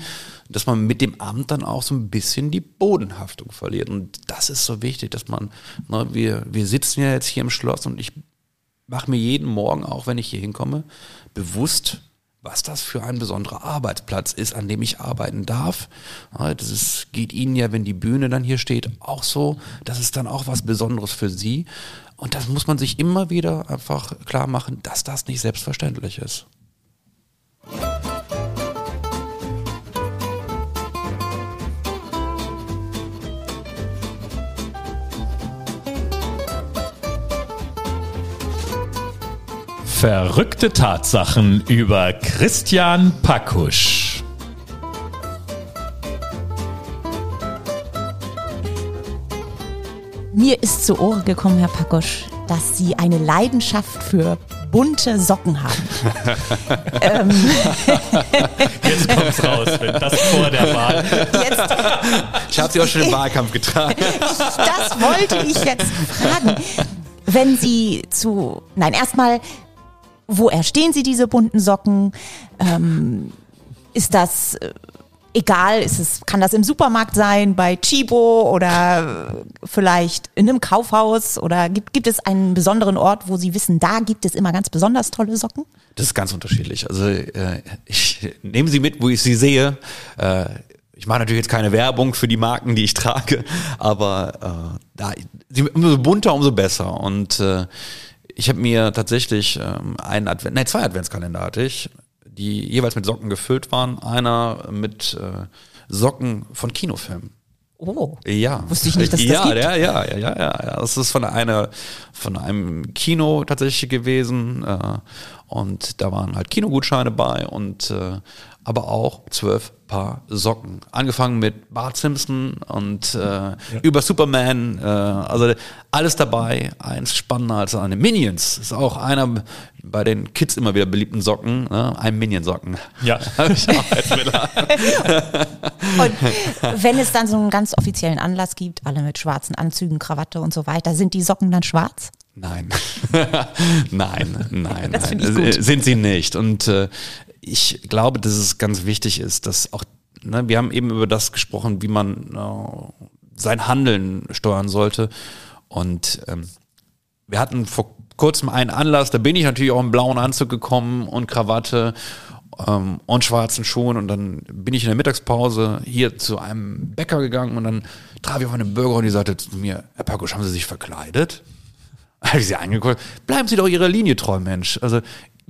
dass man mit dem Amt dann auch so ein bisschen die Bodenhaftung verliert. Und das ist so wichtig, dass man, ne, wir, wir sitzen ja jetzt hier im Schloss und ich mache mir jeden Morgen, auch wenn ich hier hinkomme, bewusst, was das für ein besonderer Arbeitsplatz ist, an dem ich arbeiten darf. Das ist, geht Ihnen ja, wenn die Bühne dann hier steht, auch so. Das ist dann auch was Besonderes für Sie. Und das muss man sich immer wieder einfach klar machen, dass das nicht selbstverständlich ist. Verrückte Tatsachen über Christian Pakusch. Mir ist zu Ohren gekommen, Herr Pakosch, dass Sie eine Leidenschaft für bunte Socken haben. <laughs> Jetzt kommt's raus, wenn das vor der Wahl. Jetzt, Ich habe sie auch schon im Wahlkampf getragen. das wollte ich jetzt fragen. Wenn Sie zu, nein, erstmal, wo erstehen Sie diese bunten Socken? Ähm, ist das äh, egal? Ist es, kann das im Supermarkt sein, bei Chibo oder äh, vielleicht in einem Kaufhaus? Oder gibt, gibt es einen besonderen Ort, wo Sie wissen, da gibt es immer ganz besonders tolle Socken? Das ist ganz unterschiedlich. Also äh, ich nehme sie mit, wo ich sie sehe. Äh, ich mache natürlich jetzt keine Werbung für die Marken, die ich trage, aber äh, da, umso bunter, umso besser. Und äh, ich habe mir tatsächlich ähm, einen Advent, nein, zwei Adventskalender hatte ich, die jeweils mit Socken gefüllt waren. Einer mit äh, Socken von Kinofilmen. Oh. Ja. Wusste ich nicht, dass es das ja, gibt. Ja, ja, ja, ja, ja, ja. Das ist von einer, von einem Kino tatsächlich gewesen. Äh, und da waren halt Kinogutscheine bei und äh, aber auch zwölf Paar Socken. Angefangen mit Bart Simpson und äh, über Superman, äh, also alles dabei. Eins spannender als eine Minions. Ist auch einer bei den Kids immer wieder beliebten Socken, ne? ein Minion-Socken. Ja. <laughs> Hab ich auch als <laughs> Villa. Und wenn es dann so einen ganz offiziellen Anlass gibt, alle mit schwarzen Anzügen, Krawatte und so weiter, sind die Socken dann schwarz? Nein, <laughs> nein, nein, Das nein. finde ich gut. sind sie nicht. Und äh, ich glaube, dass es ganz wichtig ist, dass auch, ne, wir haben eben über das gesprochen, wie man äh, sein Handeln steuern sollte. Und ähm, wir hatten vor kurzem einen Anlass, da bin ich natürlich auch im blauen Anzug gekommen und Krawatte ähm, und schwarzen Schuhen und dann bin ich in der Mittagspause hier zu einem Bäcker gegangen und dann traf ich auf eine Bürgerin und die sagte zu mir, Herr Pakusch, haben Sie sich verkleidet? <laughs> Habe ich sie angeguckt, bleiben Sie doch Ihrer Linie treu, Mensch. Also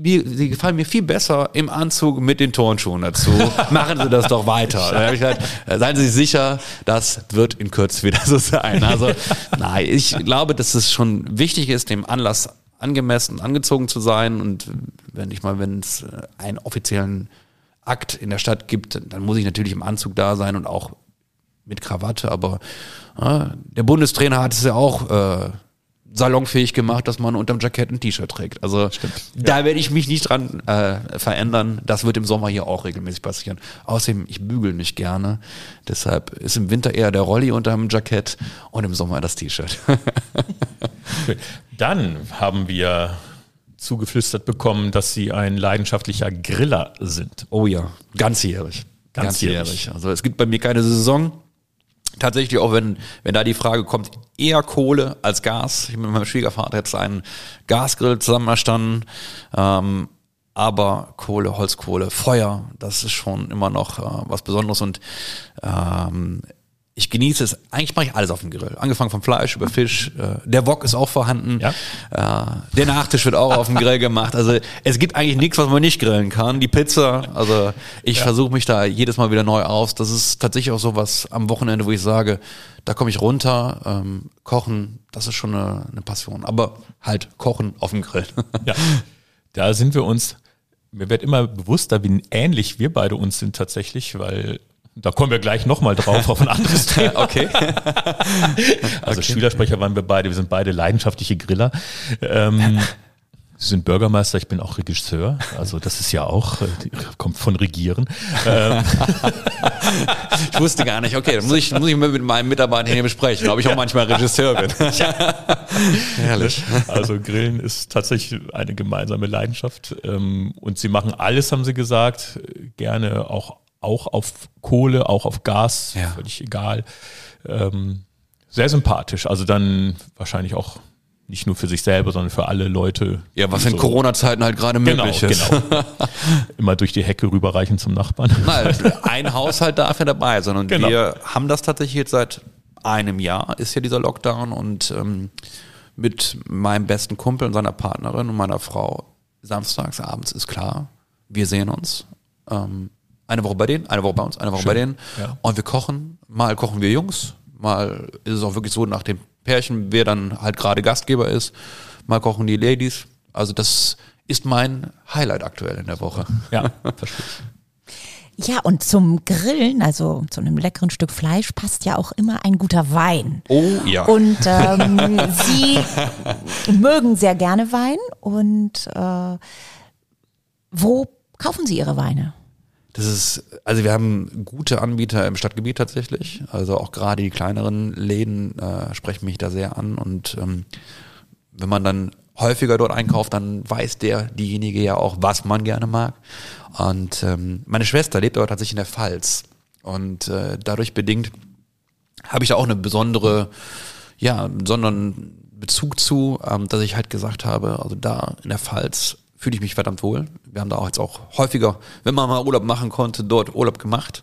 wie, Sie gefallen mir viel besser im Anzug mit den Turnschuhen dazu. <laughs> Machen Sie das doch weiter. Da habe ich gesagt, äh, seien Sie sicher, das wird in Kürze wieder <laughs> so sein. Also nein, ich glaube, dass es schon wichtig ist, dem Anlass angemessen angezogen zu sein. Und wenn ich mal, wenn es äh, einen offiziellen Akt in der Stadt gibt, dann muss ich natürlich im Anzug da sein und auch mit Krawatte, aber äh, der Bundestrainer hat es ja auch äh, salonfähig gemacht, dass man unterm Jackett ein T-Shirt trägt. Also da werde ich mich nicht dran äh, verändern. Das wird im Sommer hier auch regelmäßig passieren. Außerdem, ich bügel nicht gerne. Deshalb ist im Winter eher der Rolli unterm Jackett und im Sommer das T-Shirt. <laughs> Dann haben wir zugeflüstert bekommen, dass Sie ein leidenschaftlicher Griller sind. oh ja, ganzjährig. Ganzjährig. Ganzjährig. Also es gibt bei mir keine Saison. Tatsächlich auch, wenn, wenn da die Frage kommt, eher Kohle als Gas. Ich bin mit meinem Schwiegervater jetzt einen Gasgrill zusammen erstanden. Ähm, aber Kohle, Holzkohle, Feuer, das ist schon immer noch äh, was Besonderes und ähm, ich genieße es. Eigentlich mache ich alles auf dem Grill. Angefangen vom Fleisch über Fisch. Äh, der Wok ist auch vorhanden. Ja. Äh, der Nachtisch wird auch auf dem Grill gemacht. Also es gibt eigentlich nichts, was man nicht grillen kann. Die Pizza, also ich versuche mich da jedes Mal wieder neu aus. Das ist tatsächlich auch so was am Wochenende, wo ich sage, da komme ich runter, ähm, kochen, das ist schon eine, eine Passion. Aber halt kochen auf dem Grill. <laughs> Ja, da sind wir uns, mir wird immer bewusster, wie ähnlich wir beide uns sind tatsächlich, weil Da kommen wir gleich nochmal drauf auf ein anderes <laughs> Thema. okay. <laughs> Also okay. Schülersprecher waren wir beide, wir sind beide leidenschaftliche Griller. Ähm, Sie sind Bürgermeister, ich bin auch Regisseur. Also das ist ja auch, äh, kommt von Regieren. Ähm. <laughs> ich wusste gar nicht, okay, dann muss ich, muss ich mit meinen Mitarbeitern hier besprechen, ob ich auch manchmal Regisseur bin. Herrlich. Also Grillen ist tatsächlich eine gemeinsame Leidenschaft. Ähm, und Sie machen alles, haben Sie gesagt, gerne auch, auch auf Kohle, auch auf Gas, ja. völlig egal. Ähm, sehr sympathisch. Also dann wahrscheinlich auch nicht nur für sich selber, sondern für alle Leute. Ja, was in so. Corona-Zeiten halt gerade genau, möglich ist. Genau. <laughs> Immer durch die Hecke rüberreichen zum Nachbarn. Nein, ein Haushalt darf ja dabei, sondern genau. wir haben das tatsächlich jetzt seit einem Jahr, ist ja dieser Lockdown und ähm, mit meinem besten Kumpel und seiner Partnerin und meiner Frau samstags abends ist klar, wir sehen uns. Ähm, eine Woche bei denen, eine Woche bei uns, eine Woche Schön. bei denen. Ja. Und wir kochen. Mal kochen wir Jungs, mal ist es auch wirklich so nach dem Pärchen, wer dann halt gerade Gastgeber ist. Mal kochen die Ladies. Also das ist mein Highlight aktuell in der Woche. Ja, <laughs> verstehe. Ja, und zum Grillen, also zu einem leckeren Stück Fleisch, passt ja auch immer ein guter Wein. Oh ja. Und ähm, <laughs> Sie mögen sehr gerne Wein. Und äh, wo kaufen Sie Ihre Weine? Das ist, also wir haben gute Anbieter im Stadtgebiet tatsächlich. Also auch gerade die kleineren Läden äh, sprechen mich da sehr an. Und ähm, wenn man dann häufiger dort einkauft, dann weiß der, diejenige ja auch, was man gerne mag. Und ähm, meine Schwester lebt aber tatsächlich in der Pfalz. Und äh, dadurch bedingt habe ich da auch eine besondere, ja, besonderen Bezug zu, ähm, dass ich halt gesagt habe, also da in der Pfalz fühle ich mich verdammt wohl. Wir haben da auch jetzt auch häufiger, wenn man mal Urlaub machen konnte, dort Urlaub gemacht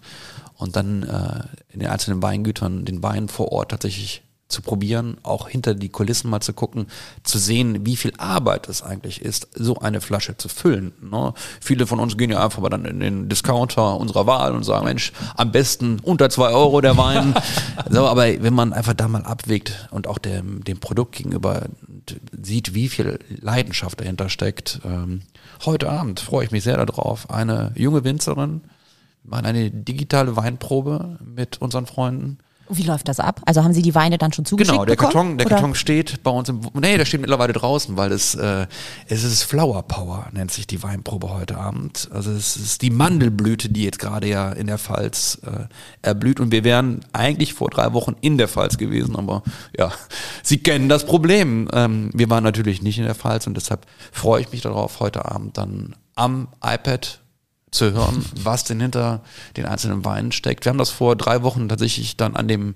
und dann äh, in den einzelnen Weingütern den Wein vor Ort tatsächlich zu probieren, auch hinter die Kulissen mal zu gucken, zu sehen, wie viel Arbeit es eigentlich ist, so eine Flasche zu füllen. Ne? Viele von uns gehen ja einfach mal dann in den Discounter unserer Wahl und sagen, Mensch, am besten unter zwei Euro der Wein. <laughs> so, aber wenn man einfach da mal abwägt und auch dem, dem Produkt gegenüber sieht, wie viel Leidenschaft dahinter steckt. Ähm, heute Abend freue ich mich sehr darauf. Eine junge Winzerin, machen eine digitale Weinprobe mit unseren Freunden wie läuft das ab? Also haben Sie die Weine dann schon zugeschickt Genau, der bekommen, Karton, der Karton steht bei uns im, nee, der steht mittlerweile draußen, weil es, äh, es ist Flower Power, nennt sich die Weinprobe heute Abend. Also es ist die Mandelblüte, die jetzt gerade ja in der Pfalz äh, erblüht und wir wären eigentlich vor drei Wochen in der Pfalz gewesen, aber ja, <laughs> Sie kennen das Problem. Ähm, wir waren natürlich nicht in der Pfalz und deshalb freue ich mich darauf, heute Abend dann am iPad zu hören, was denn hinter den einzelnen Weinen steckt. Wir haben das vor drei Wochen tatsächlich dann an dem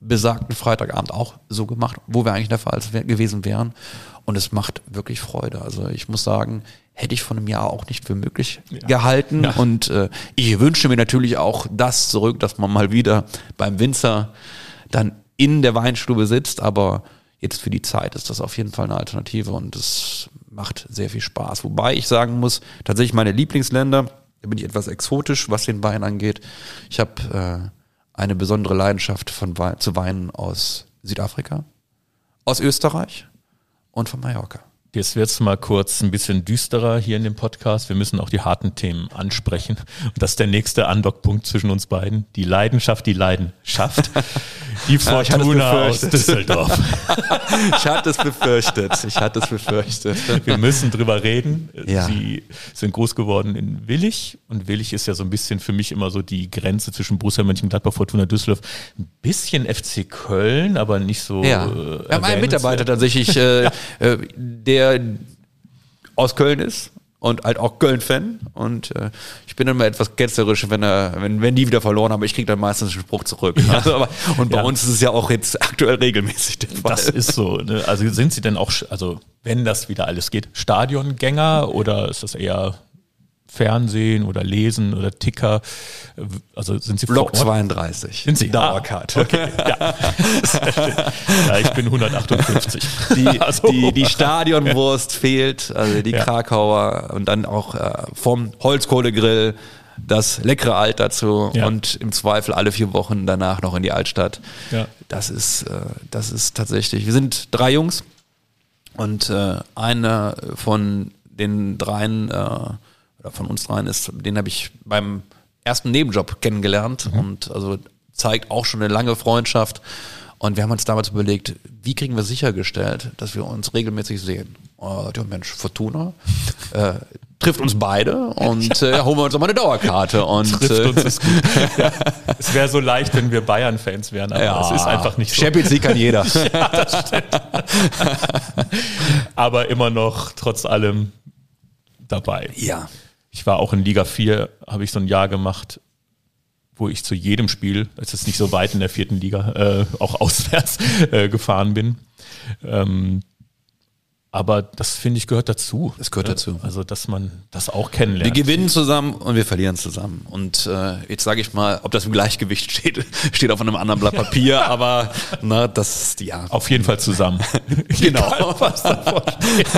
besagten Freitagabend auch so gemacht, wo wir eigentlich der Fall gewesen wären. Und es macht wirklich Freude. Also ich muss sagen, hätte ich von einem Jahr auch nicht für möglich ja. gehalten. Ja. Und äh, ich wünsche mir natürlich auch das zurück, dass man mal wieder beim Winzer dann in der Weinstube sitzt. Aber jetzt für die Zeit ist das auf jeden Fall eine Alternative und es macht sehr viel Spaß. Wobei ich sagen muss, tatsächlich meine Lieblingsländer, da bin ich etwas exotisch, was den Wein angeht. Ich habe äh, eine besondere Leidenschaft von Wein, zu Weinen aus Südafrika, aus Österreich und von Mallorca. Jetzt wird es mal kurz ein bisschen düsterer hier in dem Podcast. Wir müssen auch die harten Themen ansprechen. Und das ist der nächste Andockpunkt zwischen uns beiden. Die Leidenschaft, die Leiden schafft. Die <laughs> Fortuna aus Düsseldorf. <laughs> ich hatte es befürchtet. Ich hatte es befürchtet. Wir müssen drüber reden. Ja. Sie sind groß geworden in Willig. Und Willig ist ja so ein bisschen für mich immer so die Grenze zwischen Borussia Mönchengladbach, Fortuna Düsseldorf. Ein bisschen FC Köln, aber nicht so. Ja. Wir haben einen Mitarbeiter tatsächlich, äh, <laughs> äh der der aus Köln ist und halt auch Köln-Fan. Und äh, ich bin dann mal etwas ketzerisch, wenn er, wenn, wenn die wieder verloren haben, ich kriege dann meistens einen Spruch zurück. Ja. Also, aber, und bei ja. uns ist es ja auch jetzt aktuell regelmäßig der Fall. Das ist so. Ne? Also sind Sie denn auch, also wenn das wieder alles geht, Stadiongänger oder ist das eher Fernsehen oder Lesen oder Ticker? Also sind Sie Block 32. Sind Sie? Dauercard. Ah, okay. ja. <laughs> ja. ich bin 158. <laughs> Die, also. die, die Stadionwurst fehlt, also die ja. Krakauer und dann auch äh, vom Holzkohlegrill das leckere Alt dazu ja. und im Zweifel alle vier Wochen danach noch in die Altstadt. Ja. Das ist, äh, das ist tatsächlich. Wir sind drei Jungs und äh, einer von den dreien äh, oder von uns dreien ist, den habe ich beim ersten Nebenjob kennengelernt und also zeigt auch schon eine lange Freundschaft. Und wir haben uns damals überlegt, wie kriegen wir sichergestellt, dass wir uns regelmäßig sehen. Oh, ja, Mensch, Fortuna <laughs> äh, trifft uns beide und äh, holen wir uns nochmal eine Dauerkarte. Und, Trifft äh, uns ist gut. <laughs> Ja. Es wäre so leicht, wenn wir Bayern-Fans wären, aber es ist einfach nicht so. Champions League kann jeder. <laughs> Aber immer noch trotz allem dabei. ja. Ich war auch in Liga 4, habe ich so ein Jahr gemacht, wo ich zu jedem Spiel, das ist nicht so weit in der vierten Liga, äh, auch <laughs> auswärts äh, gefahren bin. Ähm, aber das finde ich gehört dazu. Das gehört ne? dazu. Also, dass man das auch Wir kennenlernt. gewinnen zusammen und wir verlieren zusammen. Und äh, jetzt sage ich mal, ob das im Gleichgewicht steht, <laughs> steht auf einem anderen Blatt Papier, <laughs> aber na, das ist ja. Auf jeden Fall zusammen. <laughs> Genau. was davon steht.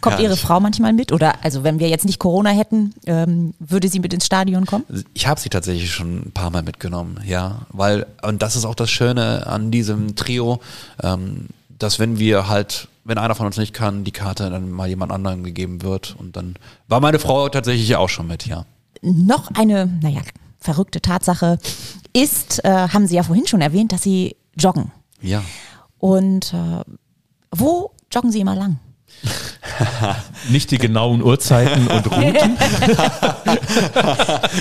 Kommt Ja, Ihre Frau manchmal mit? Oder also wenn wir jetzt nicht Corona hätten, ähm, würde sie mit ins Stadion kommen? Ich habe sie tatsächlich schon ein paar Mal mitgenommen, ja, weil und das ist auch das Schöne an diesem Trio, ähm, dass wenn wir halt, wenn einer von uns nicht kann, die Karte dann mal jemand anderem gegeben wird und dann war meine Frau tatsächlich auch schon mit, ja. Noch eine, naja, verrückte Tatsache ist, äh, haben Sie ja vorhin schon erwähnt, dass Sie joggen. Ja. Und äh, wo joggen Sie immer lang? <laughs> Nicht die genauen Uhrzeiten und Routen. <laughs>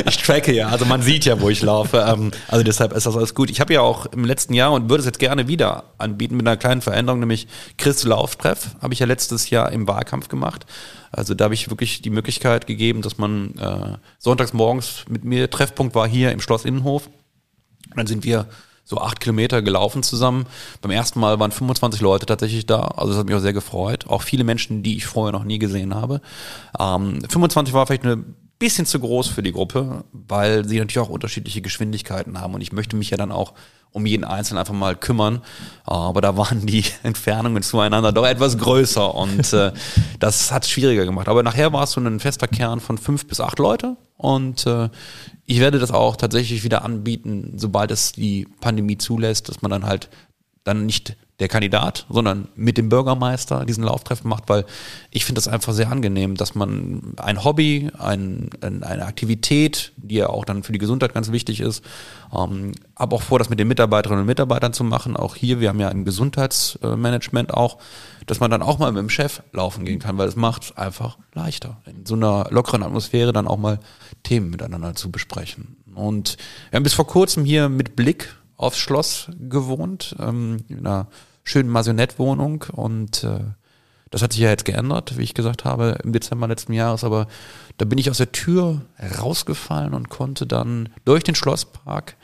Ich tracke ja, also man sieht ja, wo ich laufe. Ähm, also deshalb ist das alles gut. Ich habe ja auch im letzten Jahr und würde es jetzt gerne wieder anbieten mit einer kleinen Veränderung, nämlich Chris Lauftreff habe ich ja letztes Jahr im Wahlkampf gemacht. Also da habe ich wirklich die Möglichkeit gegeben, dass man äh, sonntags morgens mit mir Treffpunkt war hier im Schloss Innenhof. Dann sind wir so acht Kilometer gelaufen zusammen. Beim ersten Mal waren 25 Leute tatsächlich da. Also das hat mich auch sehr gefreut. Auch viele Menschen, die ich vorher noch nie gesehen habe. Ähm, 25 war vielleicht eine bisschen zu groß für die Gruppe, weil sie natürlich auch unterschiedliche Geschwindigkeiten haben. Und ich möchte mich ja dann auch um jeden Einzelnen einfach mal kümmern. Aber da waren die <laughs> Entfernungen zueinander doch etwas größer und äh, das hat es schwieriger gemacht. Aber nachher war es so ein fester Kern von fünf bis acht Leute und äh, ich werde das auch tatsächlich wieder anbieten, sobald es die Pandemie zulässt, dass man dann halt dann nicht der Kandidat, sondern mit dem Bürgermeister diesen Lauftreffen macht, weil ich finde das einfach sehr angenehm, dass man ein Hobby, ein, ein, eine Aktivität, die ja auch dann für die Gesundheit ganz wichtig ist, ähm, habe auch vor, das mit den Mitarbeiterinnen und Mitarbeitern zu machen. Auch hier, wir haben ja ein Gesundheitsmanagement auch, dass man dann auch mal mit dem Chef laufen gehen kann, weil es macht es einfach leichter, in so einer lockeren Atmosphäre dann auch mal Themen miteinander zu besprechen. Und wir haben bis vor kurzem hier mit Blick aufs Schloss gewohnt, ähm, in einer schönen Maisonette-Wohnung und äh, das hat sich ja jetzt geändert, wie ich gesagt habe, im Dezember letzten Jahres, aber da bin ich aus der Tür rausgefallen und konnte dann durch den Schlosspark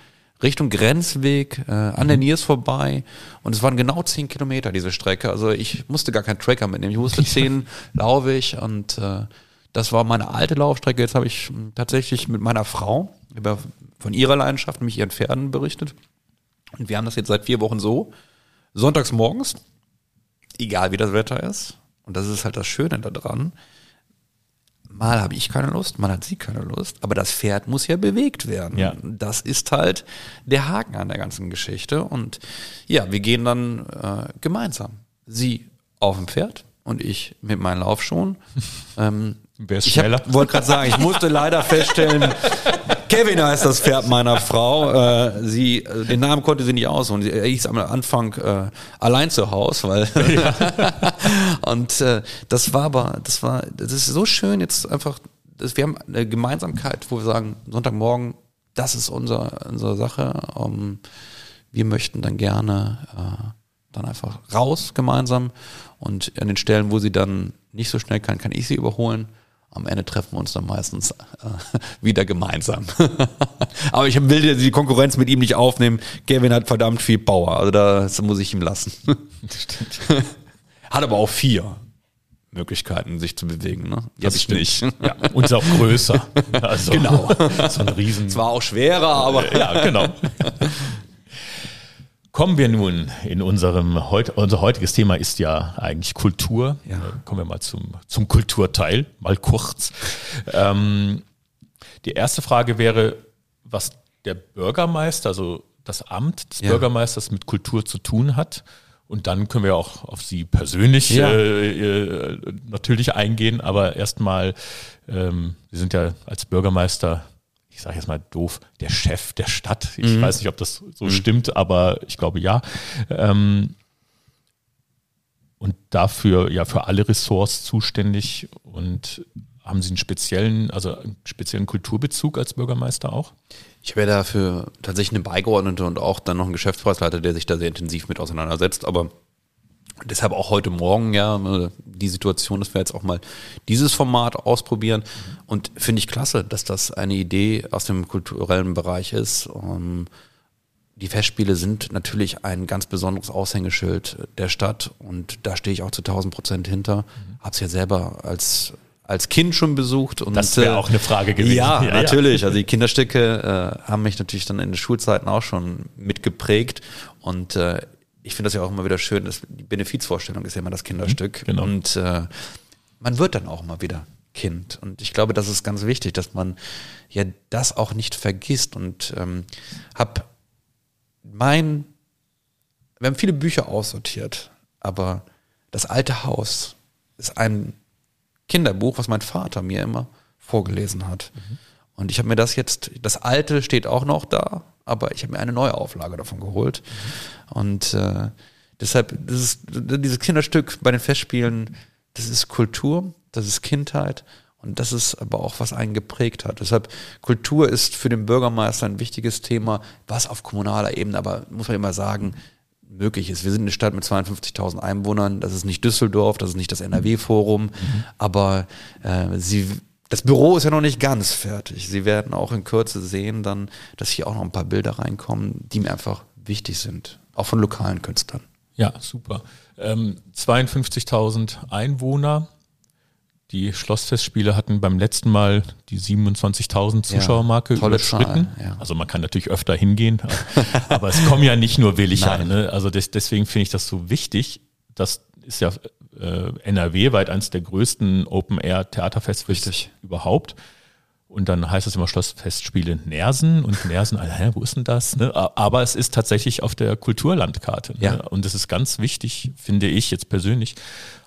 Richtung Grenzweg äh, an der Niers vorbei und es waren genau zehn Kilometer diese Strecke. Also ich musste gar keinen Tracker mitnehmen. Ich wusste zehn laufe ich und äh, das war meine alte Laufstrecke. Jetzt habe ich mh, tatsächlich mit meiner Frau über von ihrer Leidenschaft, nämlich ihren Pferden berichtet. Und wir haben das jetzt seit vier Wochen so. Sonntags morgens, egal wie das Wetter ist. Und das ist halt das Schöne daran. Mal habe ich keine Lust, mal hat sie keine Lust, aber das Pferd muss ja bewegt werden. Ja. Das ist halt der Haken an der ganzen Geschichte. Und ja, wir gehen dann äh, gemeinsam. Sie auf dem Pferd und ich mit meinen Laufschuhen. <laughs> Ähm, Wer ist ich schneller? wollte gerade sagen, ich musste leider feststellen, <laughs> Kevin heißt das Pferd meiner Frau. Äh, sie, äh, den Namen konnte sie nicht aussuchen. Er hieß am Anfang äh, allein zu Haus, weil <laughs> und äh, das war aber, das war, das ist so schön jetzt einfach. Das, wir haben eine Gemeinsamkeit, wo wir sagen, Sonntagmorgen, das ist unser, unsere Sache. Um, wir möchten dann gerne äh, dann einfach raus gemeinsam und an den Stellen, wo sie dann nicht so schnell kann, kann ich sie überholen. Am Ende treffen wir uns dann meistens äh, <laughs> wieder gemeinsam. <laughs> aber ich will die Konkurrenz mit ihm nicht aufnehmen. Kevin hat verdammt viel Power, also das muss ich ihm lassen. <laughs> hat aber auch vier Möglichkeiten, sich zu bewegen. Ne? Das Jetzt stimmt. nicht. Ja, und auch größer. Also, Genau. So ein Riesen. Zwar auch schwerer, aber Ja, genau. Kommen wir nun in unserem heut, unser heutiges Thema ist ja eigentlich Kultur. Ja. Äh, Kommen wir mal zum, zum Kulturteil, mal kurz. Ähm, die erste Frage wäre, was der Bürgermeister, also das Amt des Ja. Bürgermeisters mit Kultur zu tun hat. Und dann können wir auch auf Sie persönlich Ja. äh, äh, natürlich eingehen, aber erstmal, ähm, Sie sind ja als Bürgermeister ich sage jetzt mal doof, der Chef der Stadt. Ich mhm. weiß nicht, ob das so mhm. stimmt, aber ich glaube ja. Ähm, und dafür ja für alle Ressorts zuständig und haben Sie einen speziellen, also einen speziellen Kulturbezug als Bürgermeister auch? Ich wäre dafür tatsächlich eine Beigeordnete und auch dann noch ein Geschäftspreisleiter, der sich da sehr intensiv mit auseinandersetzt. Aber deshalb auch heute Morgen ja äh, die Situation, dass wir jetzt auch mal dieses Format ausprobieren. Und finde ich klasse, dass das eine Idee aus dem kulturellen Bereich ist. Um, die Festspiele sind natürlich ein ganz besonderes Aushängeschild der Stadt und da stehe ich auch zu 1000 Prozent hinter. Mhm. Hab's ja selber als als Kind schon besucht. Und, das wäre auch eine Frage gewesen. <laughs> Ja, ja natürlich. Ja. Also die Kinderstücke äh, haben mich natürlich dann in den Schulzeiten auch schon mitgeprägt. Und äh, ich finde das ja auch immer wieder schön, dass die Benefizvorstellung ist ja immer das Kinderstück. Mhm, genau. Und äh, man wird dann auch immer wieder Kind. Und ich glaube, das ist ganz wichtig, dass man ja das auch nicht vergisst. Und ähm, habe mein, wir haben viele Bücher aussortiert, aber das alte Haus ist ein Kinderbuch, was mein Vater mir immer vorgelesen hat. Mhm. Und ich habe mir das jetzt, das alte steht auch noch da, aber ich habe mir eine neue Auflage davon geholt. Mhm. Und äh, deshalb, das ist, dieses Kinderstück bei den Festspielen, das ist Kultur, das ist Kindheit und das ist aber auch, was einen geprägt hat. Deshalb, Kultur ist für den Bürgermeister ein wichtiges Thema, was auf kommunaler Ebene, aber muss man immer sagen, möglich ist. Wir sind eine Stadt mit 52.000 Einwohnern. Das ist nicht Düsseldorf, das ist nicht das NRW-Forum, mhm. aber äh, sie das Büro ist ja noch nicht ganz fertig. Sie werden auch in Kürze sehen dann, dass hier auch noch ein paar Bilder reinkommen, die mir einfach wichtig sind, auch von lokalen Künstlern. Ja, super. Ähm, 52.000 Einwohner, die Schlossfestspiele hatten beim letzten Mal die 27.000 Zuschauermarke ja, überschritten. Zahl, ja. Also man kann natürlich öfter hingehen, aber es kommen ja nicht nur Williger. <laughs> Ne? Also des, deswegen finde ich das so wichtig. Das ist ja äh, NRW weit eines der größten Open-Air-Theaterfestivals überhaupt. Und dann heißt es immer Schlossfestspiele Nersen und Nersen, hä, wo ist denn das? Ne? Aber es ist tatsächlich auf der Kulturlandkarte. Ne? Ja. Und es ist ganz wichtig, finde ich jetzt persönlich,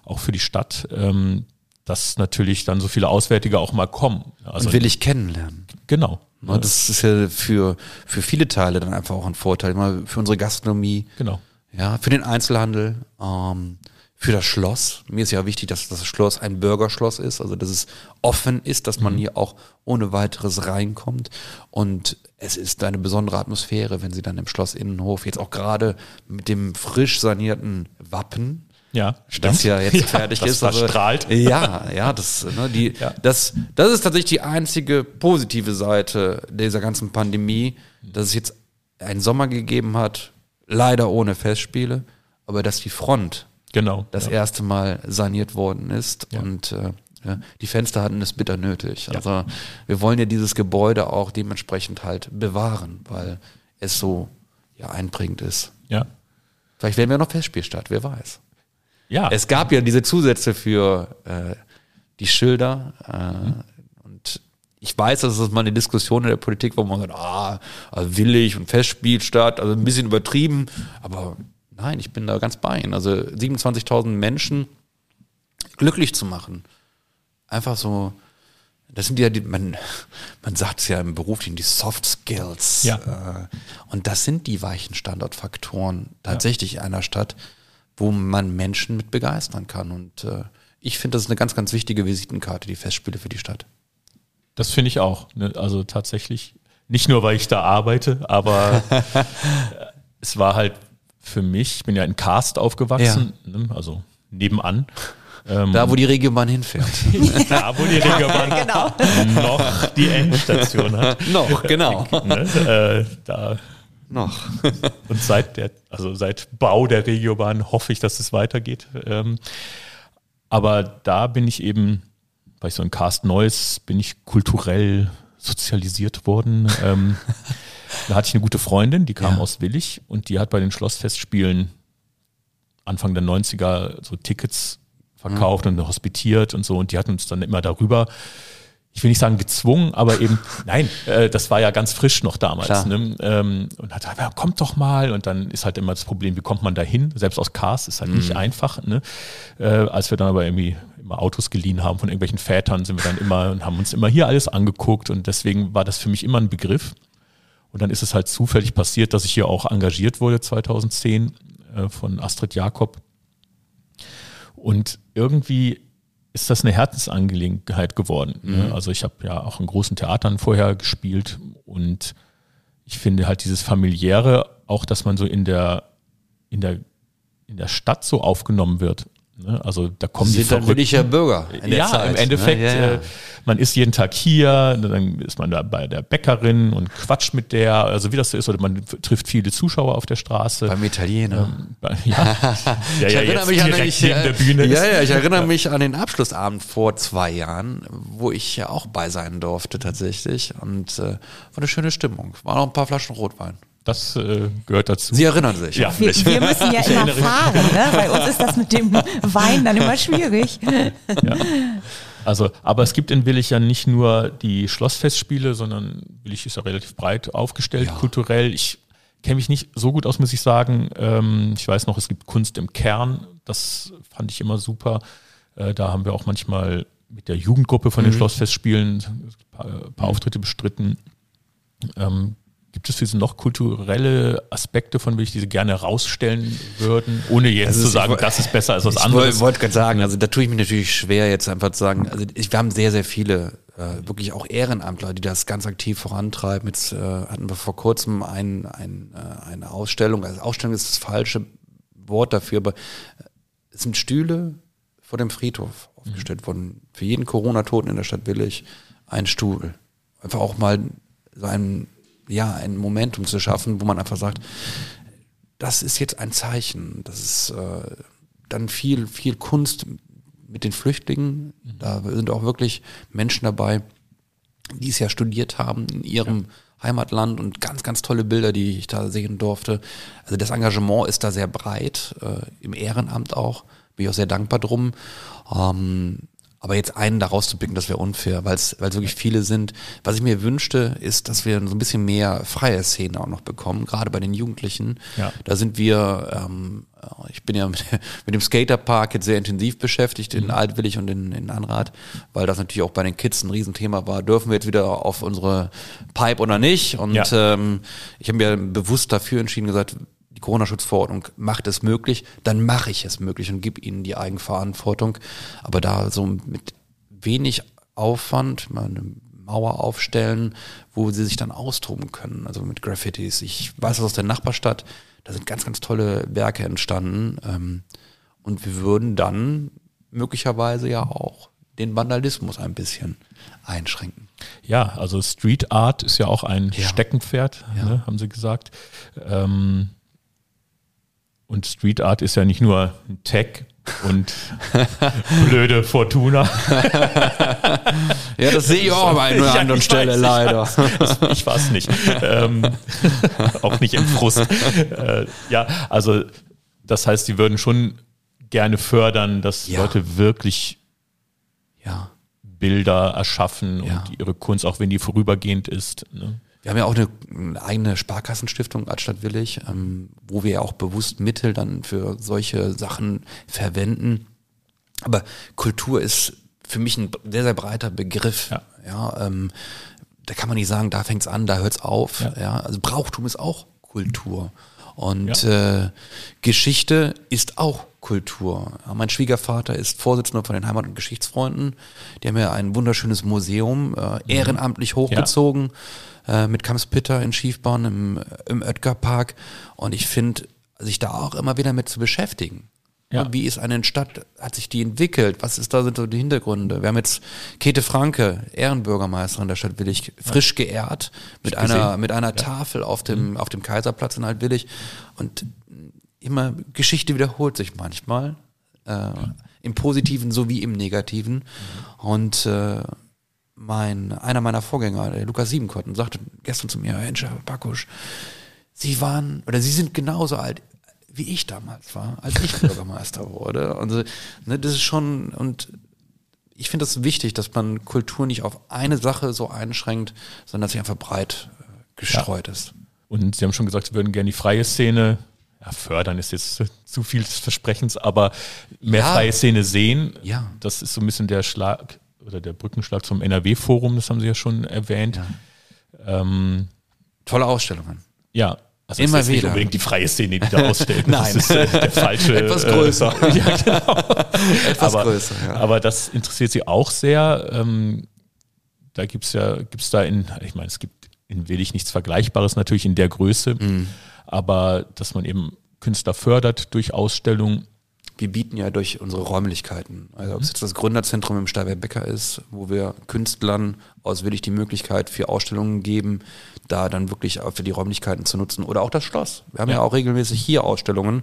auch für die Stadt, ähm, dass natürlich dann so viele Auswärtige auch mal kommen. Also, und will ich kennenlernen. Genau. Ja, das ist ja für, für viele Teile dann einfach auch ein Vorteil. Immer für unsere Gastronomie. Genau. Ja, für den Einzelhandel, ähm, für das Schloss. Mir ist ja wichtig, dass das Schloss ein Bürgerschloss ist, also dass es offen ist, dass man mhm. hier auch ohne weiteres reinkommt. Und es ist eine besondere Atmosphäre, wenn Sie dann im Schloss Innenhof jetzt auch gerade mit dem frisch sanierten Wappen ja, das ja jetzt <laughs> ja, fertig das ist. Also, strahlt. <laughs> Ja, ja, das, ne, die, <laughs> ja. Das, das ist tatsächlich die einzige positive Seite dieser ganzen Pandemie, dass es jetzt einen Sommer gegeben hat, leider ohne Festspiele, aber dass die Front genau, das ja. erste Mal saniert worden ist und äh, ja, die Fenster hatten es bitter nötig. Also wir wollen ja dieses Gebäude auch dementsprechend halt bewahren, weil es so ja einprägend ist. Ja. Vielleicht werden wir noch Festspielstadt, wer weiß. Ja. Es gab ja diese Zusätze für äh, die Schilder. Äh, mhm. Und ich weiß, dass es mal eine Diskussion in der Politik, wo man sagt, ah, also willig und Festspiel statt, also ein bisschen übertrieben. Aber nein, ich bin da ganz bei Ihnen. Also 27.000 Menschen glücklich zu machen. Einfach so, das sind ja die, man, man sagt es ja im Beruf, die Soft Skills. Ja. Äh, und das sind die weichen Standortfaktoren tatsächlich ja. einer Stadt, wo man Menschen mit begeistern kann. Und äh, ich finde, das ist eine ganz, ganz wichtige Visitenkarte, die Festspiele für die Stadt. Das finde ich auch. Ne? Also tatsächlich, nicht nur, weil ich da arbeite, aber <laughs> es war halt für mich, ich bin ja in Karst aufgewachsen, ne? also nebenan. Ähm, da, wo die Regiobahn hinfährt. <laughs> da, wo die Regiobahn <laughs> genau. noch die Endstation hat. noch, genau. <laughs> ne? äh, da noch. Und seit der, also seit Bau der Regiobahn hoffe ich, dass es weitergeht. Ähm, aber da bin ich eben, bei so einem Cast Neues, bin ich kulturell sozialisiert worden. Ähm, da hatte ich eine gute Freundin, die kam ja. aus Willig und die hat bei den Schlossfestspielen Anfang der 90er so Tickets verkauft mhm. und hospitiert und so und die hatten uns dann immer darüber ich will nicht sagen gezwungen, aber eben, <laughs> nein, äh, das war ja ganz frisch noch damals. Ne? Ähm, und hat gesagt, ja, kommt doch mal. Und dann ist halt immer das Problem, wie kommt man da hin? Selbst aus Cars ist halt mhm. nicht einfach. Ne? Äh, als wir dann aber irgendwie immer Autos geliehen haben von irgendwelchen Vätern, sind wir dann immer und haben uns immer hier alles angeguckt und deswegen war das für mich immer ein Begriff. Und dann ist es halt zufällig passiert, dass ich hier auch engagiert wurde 2010 äh, von Astrid Jakob. Und irgendwie ist das eine Herzensangelegenheit geworden. Ne? Mhm. Also ich habe ja auch in großen Theatern vorher gespielt und ich finde halt dieses familiäre, auch dass man so in der in der in der Stadt so aufgenommen wird. Ne? Also da kommen Sie die sind wirklicher Bürger. ja, Zeit, im ne? Endeffekt, ne? ja, ja. Äh, man ist jeden Tag hier, dann ist man da bei der Bäckerin und quatscht mit der, also wie das so ist, oder man trifft viele Zuschauer auf der Straße. Beim Italiener. Ähm, ja. <laughs> ja, ich ja, erinnere mich an ich, Bühne ja, ja, ich erinnere mich an den Abschlussabend vor zwei Jahren, wo ich ja auch bei sein durfte tatsächlich und äh, war eine schöne Stimmung. War noch ein paar Flaschen Rotwein. Das äh, gehört dazu. Sie erinnern sich. Ja. Wir, wir müssen ja immer fahren. Ne? Bei uns ist das mit dem Wein dann immer schwierig. Ja. Also, aber es gibt in Willig ja nicht nur die Schlossfestspiele, sondern Willig ist ja relativ breit aufgestellt, ja. kulturell. Ich kenne mich nicht so gut aus, muss ich sagen. Ähm, ich weiß noch, es gibt Kunst im Kern. Das fand ich immer super. Äh, da haben wir auch manchmal mit der Jugendgruppe von den mhm. Schlossfestspielen ein paar, ein paar Auftritte bestritten. Ähm, Gibt es Sie noch kulturelle Aspekte, von denen ich diese gerne rausstellen würden, ohne jetzt also zu sagen, ich, das ist besser als was anderes? Ich wollte gerade sagen, also da tue ich mich natürlich schwer, jetzt einfach zu sagen, also ich, wir haben sehr, sehr viele, äh, wirklich auch Ehrenamtler, die das ganz aktiv vorantreiben. Jetzt äh, hatten wir vor kurzem ein, ein, äh, eine Ausstellung, also Ausstellung ist das falsche Wort dafür, aber es sind Stühle vor dem Friedhof aufgestellt mhm. worden. Für jeden Corona-Toten in der Stadt Willig ein Stuhl. Einfach auch mal so ein ja, ein Momentum zu schaffen, wo man einfach sagt, das ist jetzt ein Zeichen. Das ist äh, dann viel, viel Kunst mit den Flüchtlingen. Mhm. Da sind auch wirklich Menschen dabei, die es ja studiert haben in ihrem ja. Heimatland und ganz, ganz tolle Bilder, die ich da sehen durfte. Also das Engagement ist da sehr breit, äh, im Ehrenamt auch. Bin ich auch sehr dankbar drum. Ähm, aber jetzt einen daraus zu picken, das wäre unfair, weil es wirklich viele sind. Was ich mir wünschte, ist, dass wir so ein bisschen mehr freie Szene auch noch bekommen, gerade bei den Jugendlichen. Ja. Da sind wir, ähm, ich bin ja <laughs> mit, mit dem Skaterpark jetzt sehr intensiv beschäftigt in mhm. Altwillig und in, in Anrad, weil das natürlich auch bei den Kids ein Riesenthema war. Dürfen wir jetzt wieder auf unsere Pipe oder nicht? Und ja. ähm, ich habe mir bewusst dafür entschieden, gesagt, die Corona-Schutzverordnung macht es möglich, dann mache ich es möglich und gebe ihnen die Eigenverantwortung. Aber da so mit wenig Aufwand, mal eine Mauer aufstellen, wo sie sich dann austoben können, also mit Graffitis. Ich weiß es aus der Nachbarstadt, da sind ganz, ganz tolle Werke entstanden. Ähm, und wir würden dann möglicherweise ja auch den Vandalismus ein bisschen einschränken. Ja, also Street Art ist ja auch ein ja. Steckenpferd, ja. Ne, haben Sie gesagt. Ähm, und Street Art ist ja nicht nur ein Tag und <laughs> blöde Fortuna. <laughs> ja, das sehe ich auch an einer oder anderen Stelle weiß, leider. Ich weiß, weiß nicht. Ähm, <laughs> auch nicht im Frust. Äh, ja, also das heißt, die würden schon gerne fördern, dass ja. Leute wirklich ja. Bilder erschaffen ja. und ihre Kunst, auch wenn die vorübergehend ist. Ne? Wir haben ja auch eine, eigene Sparkassenstiftung Altstadt Willig, ähm, wo wir ja auch bewusst Mittel dann für solche Sachen verwenden. Aber Kultur ist für mich ein sehr, sehr breiter Begriff. Ja, ja ähm, da kann man nicht sagen, da fängt's an, da hört's auf. Ja. ja. also Brauchtum ist auch Kultur. Und ja. äh, Geschichte ist auch Kultur. Ja, mein Schwiegervater ist Vorsitzender von den Heimat- und Geschichtsfreunden. Die haben ja ein wunderschönes Museum, äh, mhm. ehrenamtlich hochgezogen. Ja äh, mit Kamspitter in Schiefborn im, im Oetker-Park. Und ich finde, sich da auch immer wieder mit zu beschäftigen. Ja. Wie ist eine Stadt, hat sich die entwickelt? Was ist da sind so die Hintergründe? Wir haben jetzt Käthe Franke, Ehrenbürgermeisterin der Stadt Willig, frisch geehrt mit ich einer, gesehen. mit einer ja. Tafel auf dem, mhm. auf dem Kaiserplatz in Altwillig. Und immer, Geschichte wiederholt sich manchmal, äh, im Positiven sowie im Negativen. Mhm. Und äh, mein, einer meiner Vorgänger, der Lukas Siebenkotten, sagte gestern zu mir, Herr Enscher, Bakusch, Sie waren, oder Sie sind genauso alt, wie ich damals war, als ich Bürgermeister wurde. Und ne, das ist schon, und ich finde es das wichtig, dass man Kultur nicht auf eine Sache so einschränkt, sondern dass sie einfach breit äh, gestreut ja. ist. Und Sie haben schon gesagt, Sie würden gerne die freie Szene ja, fördern ist jetzt zu viel des Versprechens, aber mehr Ja. freie Szene sehen. Ja. Das ist so ein bisschen der Schlag oder der Brückenschlag zum NRW-Forum, das haben Sie ja schon erwähnt. Ähm, Tolle Ausstellungen. ja. Also Immer es ist nicht wieder. unbedingt die freie Szene, die da <laughs> ausstellt. Nein. Das ist äh, der falsche. <laughs> Etwas größer. Äh, <laughs> ja, genau. Etwas aber, größer, ja. aber das interessiert sie auch sehr. Ähm, da gibt's ja, gibt's da in, ich meine, es gibt in Willig nichts Vergleichbares natürlich in der Größe, Mhm. aber dass man eben Künstler fördert durch Ausstellungen. Wir bieten ja durch unsere Räumlichkeiten, also ob es jetzt das Gründerzentrum im Steinberg Becker ist, wo wir Künstlern aus Willig die Möglichkeit für Ausstellungen geben, da dann wirklich auch für die Räumlichkeiten zu nutzen oder auch das Schloss. Wir haben ja, Ja. auch regelmäßig hier Ausstellungen.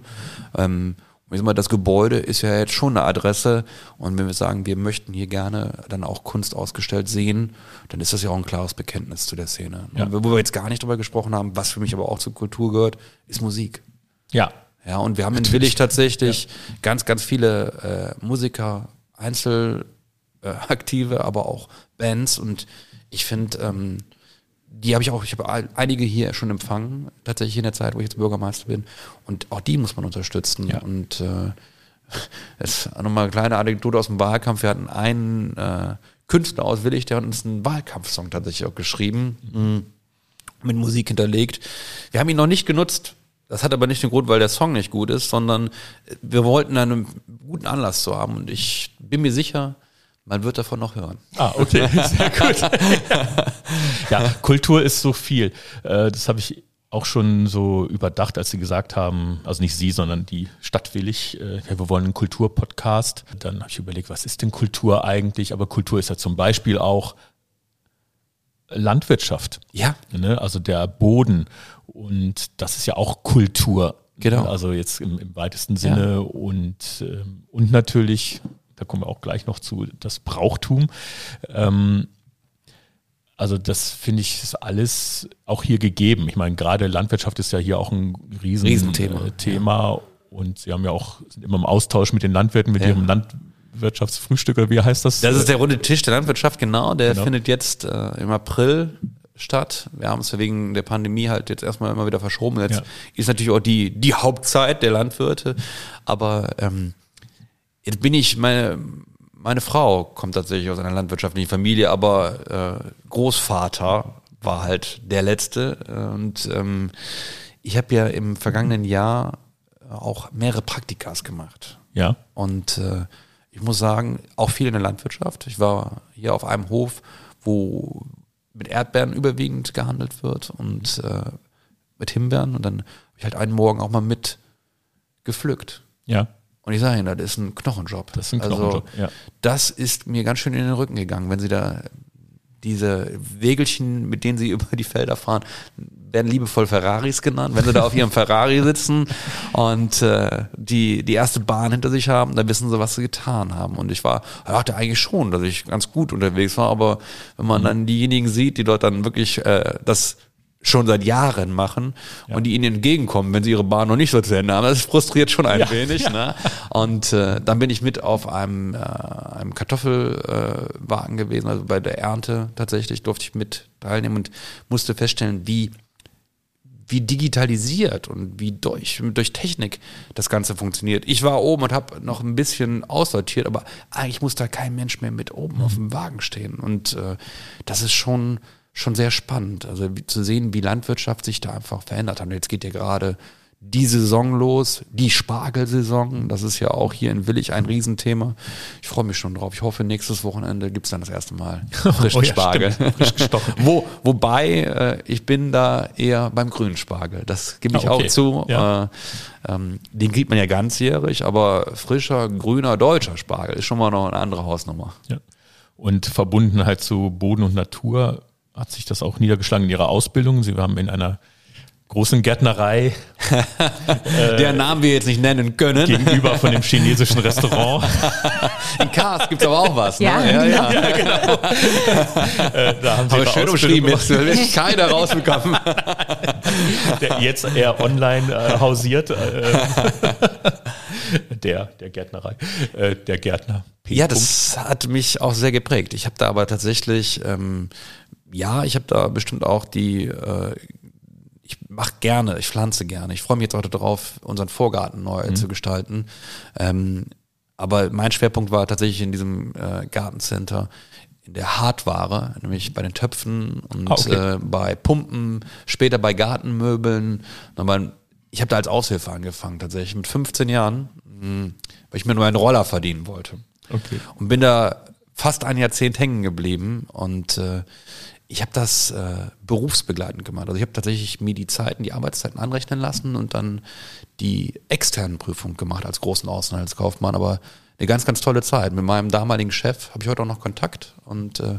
Ähm, ich sag mal, das Gebäude ist ja jetzt schon eine Adresse und wenn wir sagen, wir möchten hier gerne dann auch Kunst ausgestellt sehen, dann ist das ja auch ein klares Bekenntnis zu der Szene. Ja. Wo wir jetzt gar nicht drüber gesprochen haben, was für mich aber auch zur Kultur gehört, ist Musik. Ja, Ja, und wir haben in Willig tatsächlich ganz, ganz viele äh, Musiker, Einzelaktive, äh, aber auch Bands. Und ich finde, ähm, die habe ich auch, ich habe einige hier schon empfangen, tatsächlich in der Zeit, wo ich jetzt Bürgermeister bin. Und auch die muss man unterstützen. Ja. Und äh, <laughs> es ist nochmal eine kleine Anekdote aus dem Wahlkampf. Wir hatten einen äh, Künstler aus Willig, der hat uns einen Wahlkampfsong tatsächlich auch geschrieben. Mhm mit Musik hinterlegt. Wir haben ihn noch nicht genutzt. Das hat aber nicht den Grund, weil der Song nicht gut ist, sondern wir wollten einen guten Anlass zu haben und ich bin mir sicher, man wird davon noch hören. Ah, okay, <laughs> sehr gut. ja, Kultur ist so viel. Äh, Das habe ich auch schon so überdacht, als Sie gesagt haben, also nicht Sie, sondern die Stadt Willig, äh, ja, wir wollen einen Kulturpodcast. Dann habe ich überlegt, was ist denn Kultur eigentlich? Aber Kultur ist ja zum Beispiel auch Landwirtschaft. Ja. Ne? Also der Boden. Und das ist ja auch Kultur. Genau. Also jetzt im, im weitesten Sinne. Und, ähm, und natürlich, da kommen wir auch gleich noch zu, das Brauchtum. Ähm, also das finde ich ist alles auch hier gegeben. Ich meine, gerade Landwirtschaft ist ja hier auch ein riesen Riesenthema, äh, Thema. Und Sie haben ja auch sind immer im Austausch mit den Landwirten, mit Ja. ihrem Landwirtschaftsfrühstück oder wie heißt das? Das ist der runde Tisch der Landwirtschaft, genau. Der Genau. findet jetzt äh, im April statt. Wir haben es wegen der Pandemie halt jetzt erstmal immer wieder verschoben. Jetzt Ja. ist natürlich auch die, die Hauptzeit der Landwirte. Aber ähm, jetzt bin ich, meine, meine Frau kommt tatsächlich aus einer landwirtschaftlichen Familie, aber äh, Großvater war halt der Letzte. Und ähm, ich habe ja im vergangenen Jahr auch mehrere Praktikas gemacht. ja. Und äh, ich muss sagen, auch viel in der Landwirtschaft. Ich war hier auf einem Hof, wo mit Erdbeeren überwiegend gehandelt wird und äh, mit Himbeeren. Und dann habe ich halt einen Morgen auch mal mit gepflückt. Ja. Und ich sage Ihnen, das ist ein Knochenjob. Das ist ein Knochenjob, also, ja. Das ist mir ganz schön in den Rücken gegangen, wenn Sie da diese Wägelchen, mit denen Sie <laughs> über die Felder fahren, werden liebevoll Ferraris genannt. Wenn Sie da auf Ihrem Ferrari sitzen und äh, die, die erste Bahn hinter sich haben, dann wissen Sie, was Sie getan haben. Und ich war, dachte eigentlich schon, dass ich ganz gut unterwegs war, aber wenn man dann diejenigen sieht, die dort dann wirklich äh, das schon seit Jahren machen und die ihnen entgegenkommen, wenn sie ihre Bahn noch nicht so zu Ende haben. Das frustriert schon ein Ja, wenig. Ne? Und äh, dann bin ich mit auf einem, äh, einem Kartoffelwagen äh, gewesen, also bei der Ernte tatsächlich durfte ich mit teilnehmen und musste feststellen, wie wie digitalisiert und wie durch, durch Technik das Ganze funktioniert. Ich war oben und habe noch ein bisschen aussortiert, aber eigentlich muss da kein Mensch mehr mit oben auf dem Wagen stehen. Und äh, das ist schon, schon sehr spannend. Also zu sehen, wie Landwirtschaft sich da einfach verändert hat. Und jetzt geht ja gerade die Saison los, die Spargelsaison. Das ist ja auch hier in Willig ein Riesenthema. Ich freue mich schon drauf. Ich hoffe, nächstes Wochenende gibt's dann das erste Mal frischen <laughs> Oh ja, Spargel. stimmt. Frisch gestochen. Wo, wobei, äh, ich bin da eher beim grünen Spargel. Das gebe ich Ah, okay. auch zu. Ja. Äh, ähm, den kriegt man ja ganzjährig, aber frischer, grüner, deutscher Spargel ist schon mal noch eine andere Hausnummer. Ja. Und verbunden halt zu Boden und Natur hat sich das auch niedergeschlagen in ihrer Ausbildung. Sie haben in einer großen Gärtnerei <laughs> Der Namen wir jetzt nicht nennen können. gegenüber von dem chinesischen Restaurant. <laughs> In Kars gibt's aber auch was. Ne? Ja, ja, ja. <laughs> Äh, da haben sie Aber schön umschrieben, jetzt wird keiner rausbekommen. der jetzt eher online äh, hausiert. Äh, der, der Gärtnerei. Äh, der Gärtner. P. Ja, das hat mich auch sehr geprägt. Ich habe da aber tatsächlich, ähm, ja, ich habe da bestimmt auch die, äh, ich mache gerne, ich pflanze gerne. Ich freue mich jetzt auch darauf, unseren Vorgarten neu Mhm. zu gestalten. Ähm, aber mein Schwerpunkt war tatsächlich in diesem äh, Gartencenter in der Hardware, nämlich bei den Töpfen und Ah, okay. äh, bei Pumpen, später bei Gartenmöbeln. Aber ich habe da als Aushilfe angefangen, tatsächlich mit 15 Jahren, mh, weil ich mir nur einen Roller verdienen wollte. Okay. Und bin da fast ein Jahrzehnt hängen geblieben und äh, ich habe das äh, berufsbegleitend gemacht. Also ich habe tatsächlich mir die Zeiten, die Arbeitszeiten anrechnen lassen und dann die externen Prüfungen gemacht als großen Außenhandelskaufmann. Aber eine ganz, ganz tolle Zeit. Mit meinem damaligen Chef habe ich heute auch noch Kontakt und äh,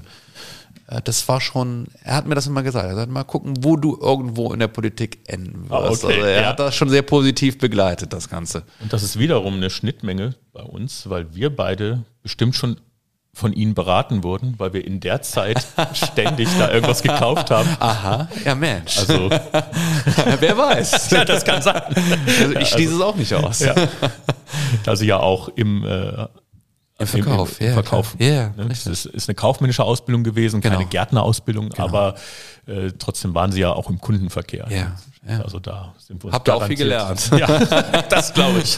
äh, das war schon, er hat mir das immer gesagt. Er sagt mal gucken, wo du irgendwo in der Politik enden Ah, wirst. okay, also er ja. hat das schon sehr positiv begleitet, das Ganze. Und das ist wiederum eine Schnittmenge bei uns, weil wir beide bestimmt schon von Ihnen beraten wurden, weil wir in der Zeit <laughs> ständig da irgendwas gekauft haben. Aha, ja Mensch. Also, <laughs> Wer weiß. ja, das kann sein. Also ich schließe es auch nicht aus. Ja. Also ja auch im, äh, Im Verkauf, im, im ja, Verkauf. Ja, ne? Das ist, ist eine kaufmännische Ausbildung gewesen, keine Genau. Gärtnerausbildung, aber äh, trotzdem waren sie ja auch im Kundenverkehr. Ja, ja. Also da sind wir Habt ihr auch viel gelernt. Ja, <laughs> das glaube ich.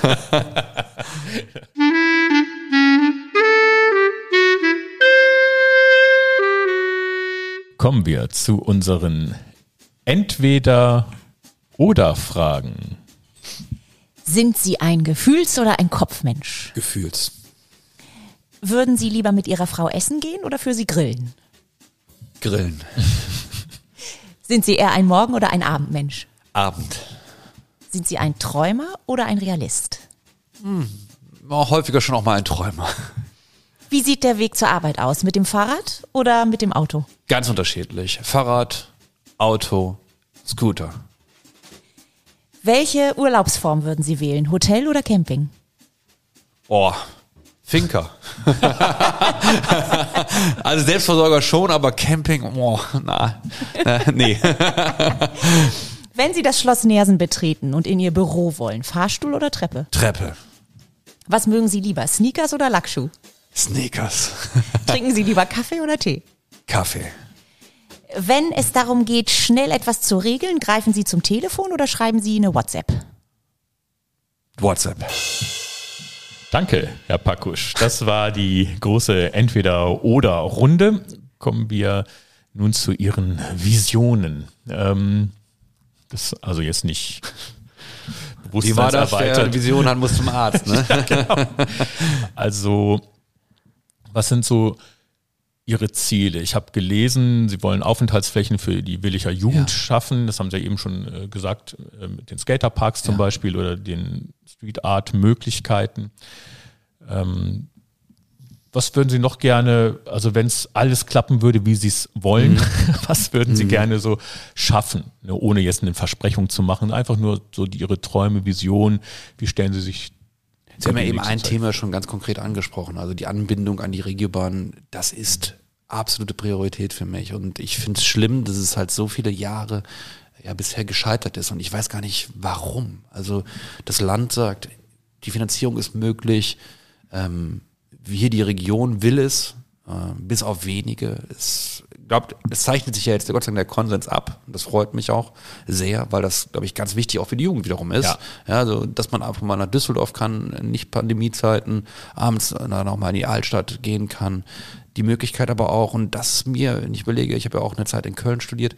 Kommen wir zu unseren Entweder-Oder-Fragen. Sind Sie ein Gefühls- oder ein Kopfmensch? Gefühls. Würden Sie lieber mit Ihrer Frau essen gehen oder für Sie grillen? Grillen. <laughs> Sind Sie eher ein Morgen- oder ein Abendmensch? Abend. Sind Sie ein Träumer oder ein Realist? War häufiger schon auch mal ein Träumer. Wie sieht der Weg zur Arbeit aus? Mit dem Fahrrad oder mit dem Auto? Ganz unterschiedlich. Fahrrad, Auto, Scooter. Welche Urlaubsform würden Sie wählen? Hotel oder Camping? Oh, Finker. <laughs> also Selbstversorger schon, aber Camping, oh, na, äh, nee. <laughs> Wenn Sie das Schloss Nersen betreten und in Ihr Büro wollen, Fahrstuhl oder Treppe? Treppe. Was mögen Sie lieber, Sneakers oder Lackschuh? Sneakers. <laughs> Trinken Sie lieber Kaffee oder Tee? Kaffee. Wenn es darum geht, schnell etwas zu regeln, greifen Sie zum Telefon oder schreiben Sie eine WhatsApp? WhatsApp. Danke, Herr Pakusch. Das war die große Entweder-Oder-Runde. Kommen wir nun zu Ihren Visionen. Ähm, das also jetzt nicht Wie war das? Der bewusstseinserweitert. Vision hat, muss zum Arzt, ne? <laughs> Also, was sind so Ihre Ziele? Ich habe gelesen, Sie wollen Aufenthaltsflächen für die Williger Jugend Ja. schaffen. Das haben Sie ja eben schon äh, gesagt, äh, mit den Skaterparks zum Ja. Beispiel oder den Street Art Möglichkeiten. Ähm, was würden Sie noch gerne, also wenn es alles klappen würde, wie Sie es wollen, Mhm. <laughs> was würden Sie gerne so schaffen, ne, ohne jetzt eine Versprechung zu machen? Einfach nur so die, Ihre Träume, Visionen, wie stellen Sie sich Sie haben ja eben ein Zeit Thema schon ganz konkret angesprochen. Also die Anbindung an die Regiobahn, das ist absolute Priorität für mich. Und ich finde es schlimm, dass es halt so viele Jahre ja bisher gescheitert ist. Und ich weiß gar nicht, warum. Also das Land sagt, die Finanzierung ist möglich. Ähm, hier die Region will es, äh, bis auf wenige. Es, glaubt, es zeichnet sich ja jetzt Gott sei Dank der Konsens ab. Und das freut mich auch sehr, weil das, glaube ich, ganz wichtig auch für die Jugend wiederum ist. Ja. Ja, also, dass man einfach mal nach Düsseldorf kann, in nicht Pandemiezeiten, abends dann auch mal in die Altstadt gehen kann. Die Möglichkeit aber auch, und das mir, wenn ich überlege, ich habe ja auch eine Zeit in Köln studiert,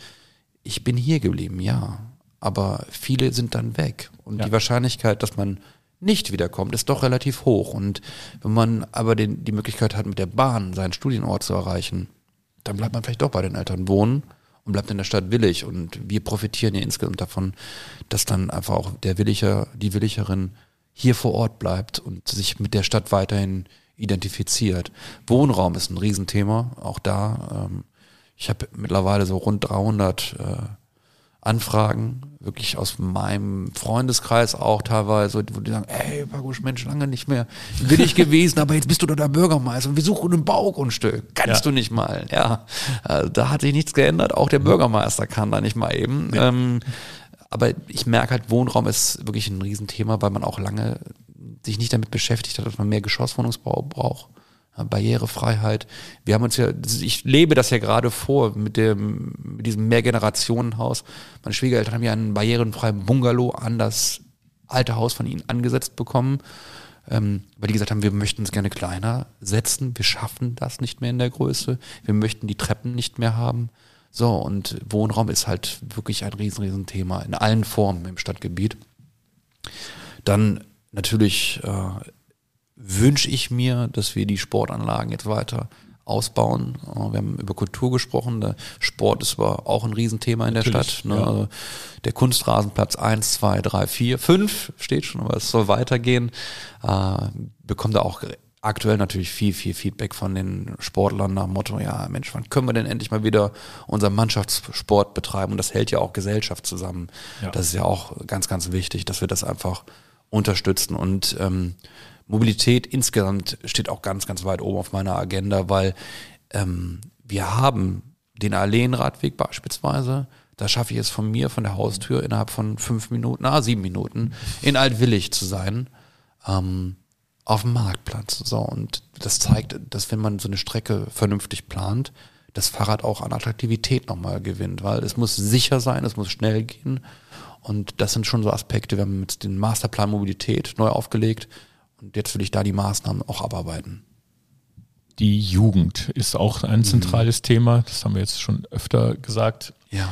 ich bin hier geblieben, ja. Aber viele sind dann weg. Und Ja. die Wahrscheinlichkeit, dass man nicht wiederkommt, ist doch relativ hoch. Und wenn man aber den, die Möglichkeit hat, mit der Bahn seinen Studienort zu erreichen, dann bleibt man vielleicht doch bei den Eltern wohnen und bleibt in der Stadt willig. Und wir profitieren ja insgesamt davon, dass dann einfach auch der Williger, die Willigerin hier vor Ort bleibt und sich mit der Stadt weiterhin identifiziert. Wohnraum ist ein Riesenthema, auch da. Ähm, ich habe mittlerweile so rund 300 äh, Anfragen, wirklich aus meinem Freundeskreis auch teilweise, wo die sagen, ey, Pagusch, Mensch, lange nicht mehr willig gewesen, aber jetzt bist du doch der Bürgermeister und wir suchen ein Baugrundstück. Kannst Ja. du nicht mal, ja. Also, da hat sich nichts geändert, auch der Bürgermeister kann da nicht mal eben. Ähm, aber ich merke halt, Wohnraum ist wirklich ein Riesenthema, weil man auch lange sich nicht damit beschäftigt hat, dass man mehr Geschosswohnungsbau braucht. Barrierefreiheit. Wir haben uns ja, ich lebe das ja gerade vor mit dem, mit diesem Mehrgenerationenhaus. Meine Schwiegereltern haben ja einen barrierenfreien Bungalow an das alte Haus von ihnen angesetzt bekommen, ähm, weil die gesagt haben, wir möchten es gerne kleiner setzen. Wir schaffen das nicht mehr in der Größe. Wir möchten die Treppen nicht mehr haben. So, und Wohnraum ist halt wirklich ein riesen, riesen Thema in allen Formen im Stadtgebiet. Dann natürlich äh, wünsche ich mir, dass wir die Sportanlagen jetzt weiter ausbauen. Äh, wir haben über Kultur gesprochen. Der Sport ist aber auch ein Riesenthema in der Natürlich, Stadt. Ne? ja. Also Der Kunstrasenplatz 1, 2, 3, 4, 5 steht schon, aber es soll weitergehen. Äh, bekommt da auch aktuell natürlich viel, viel Feedback von den Sportlern nach dem Motto, ja Mensch, wann können wir denn endlich mal wieder unseren Mannschaftssport betreiben? Und das hält ja auch Gesellschaft zusammen. Ja. Das ist ja auch ganz, ganz wichtig, dass wir das einfach unterstützen. Und ähm, Mobilität insgesamt steht auch ganz, ganz weit oben auf meiner Agenda, weil ähm, wir haben den Alleenradweg beispielsweise. Da schaffe ich es von mir, von der Haustür, innerhalb von fünf Minuten, ah, sieben Minuten, in Altwillig zu sein. Ähm, auf dem Marktplatz. So, und das zeigt, dass wenn man so eine Strecke vernünftig plant, das Fahrrad auch an Attraktivität nochmal gewinnt, weil es muss sicher sein, es muss schnell gehen. Und das sind schon so Aspekte. Wir haben jetzt den Masterplan Mobilität neu aufgelegt und jetzt will ich da die Maßnahmen auch abarbeiten. Die Jugend ist auch Mhm. ein zentrales Thema. Das haben wir jetzt schon öfter gesagt. Ja.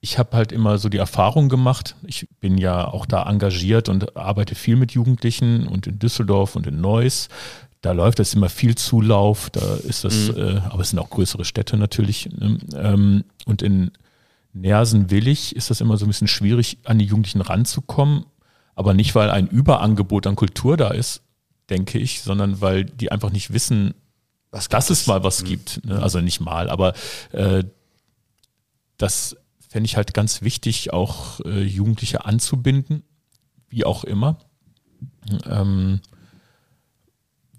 Ich habe halt immer so die Erfahrung gemacht. Ich bin ja auch da engagiert und arbeite viel mit Jugendlichen und in Düsseldorf und in Neuss. Da läuft das immer viel Zulauf. Da ist das, äh, aber es sind auch größere Städte natürlich. Ne? Ähm, und in Nersen-Willig ist das immer so ein bisschen schwierig, an die Jugendlichen ranzukommen. Aber nicht, weil ein Überangebot an Kultur da ist, denke ich, sondern weil die einfach nicht wissen, Was dass es mal was gibt. Ne? Also nicht mal, aber äh, das fände ich halt ganz wichtig, auch äh, Jugendliche anzubinden, wie auch immer. Ähm,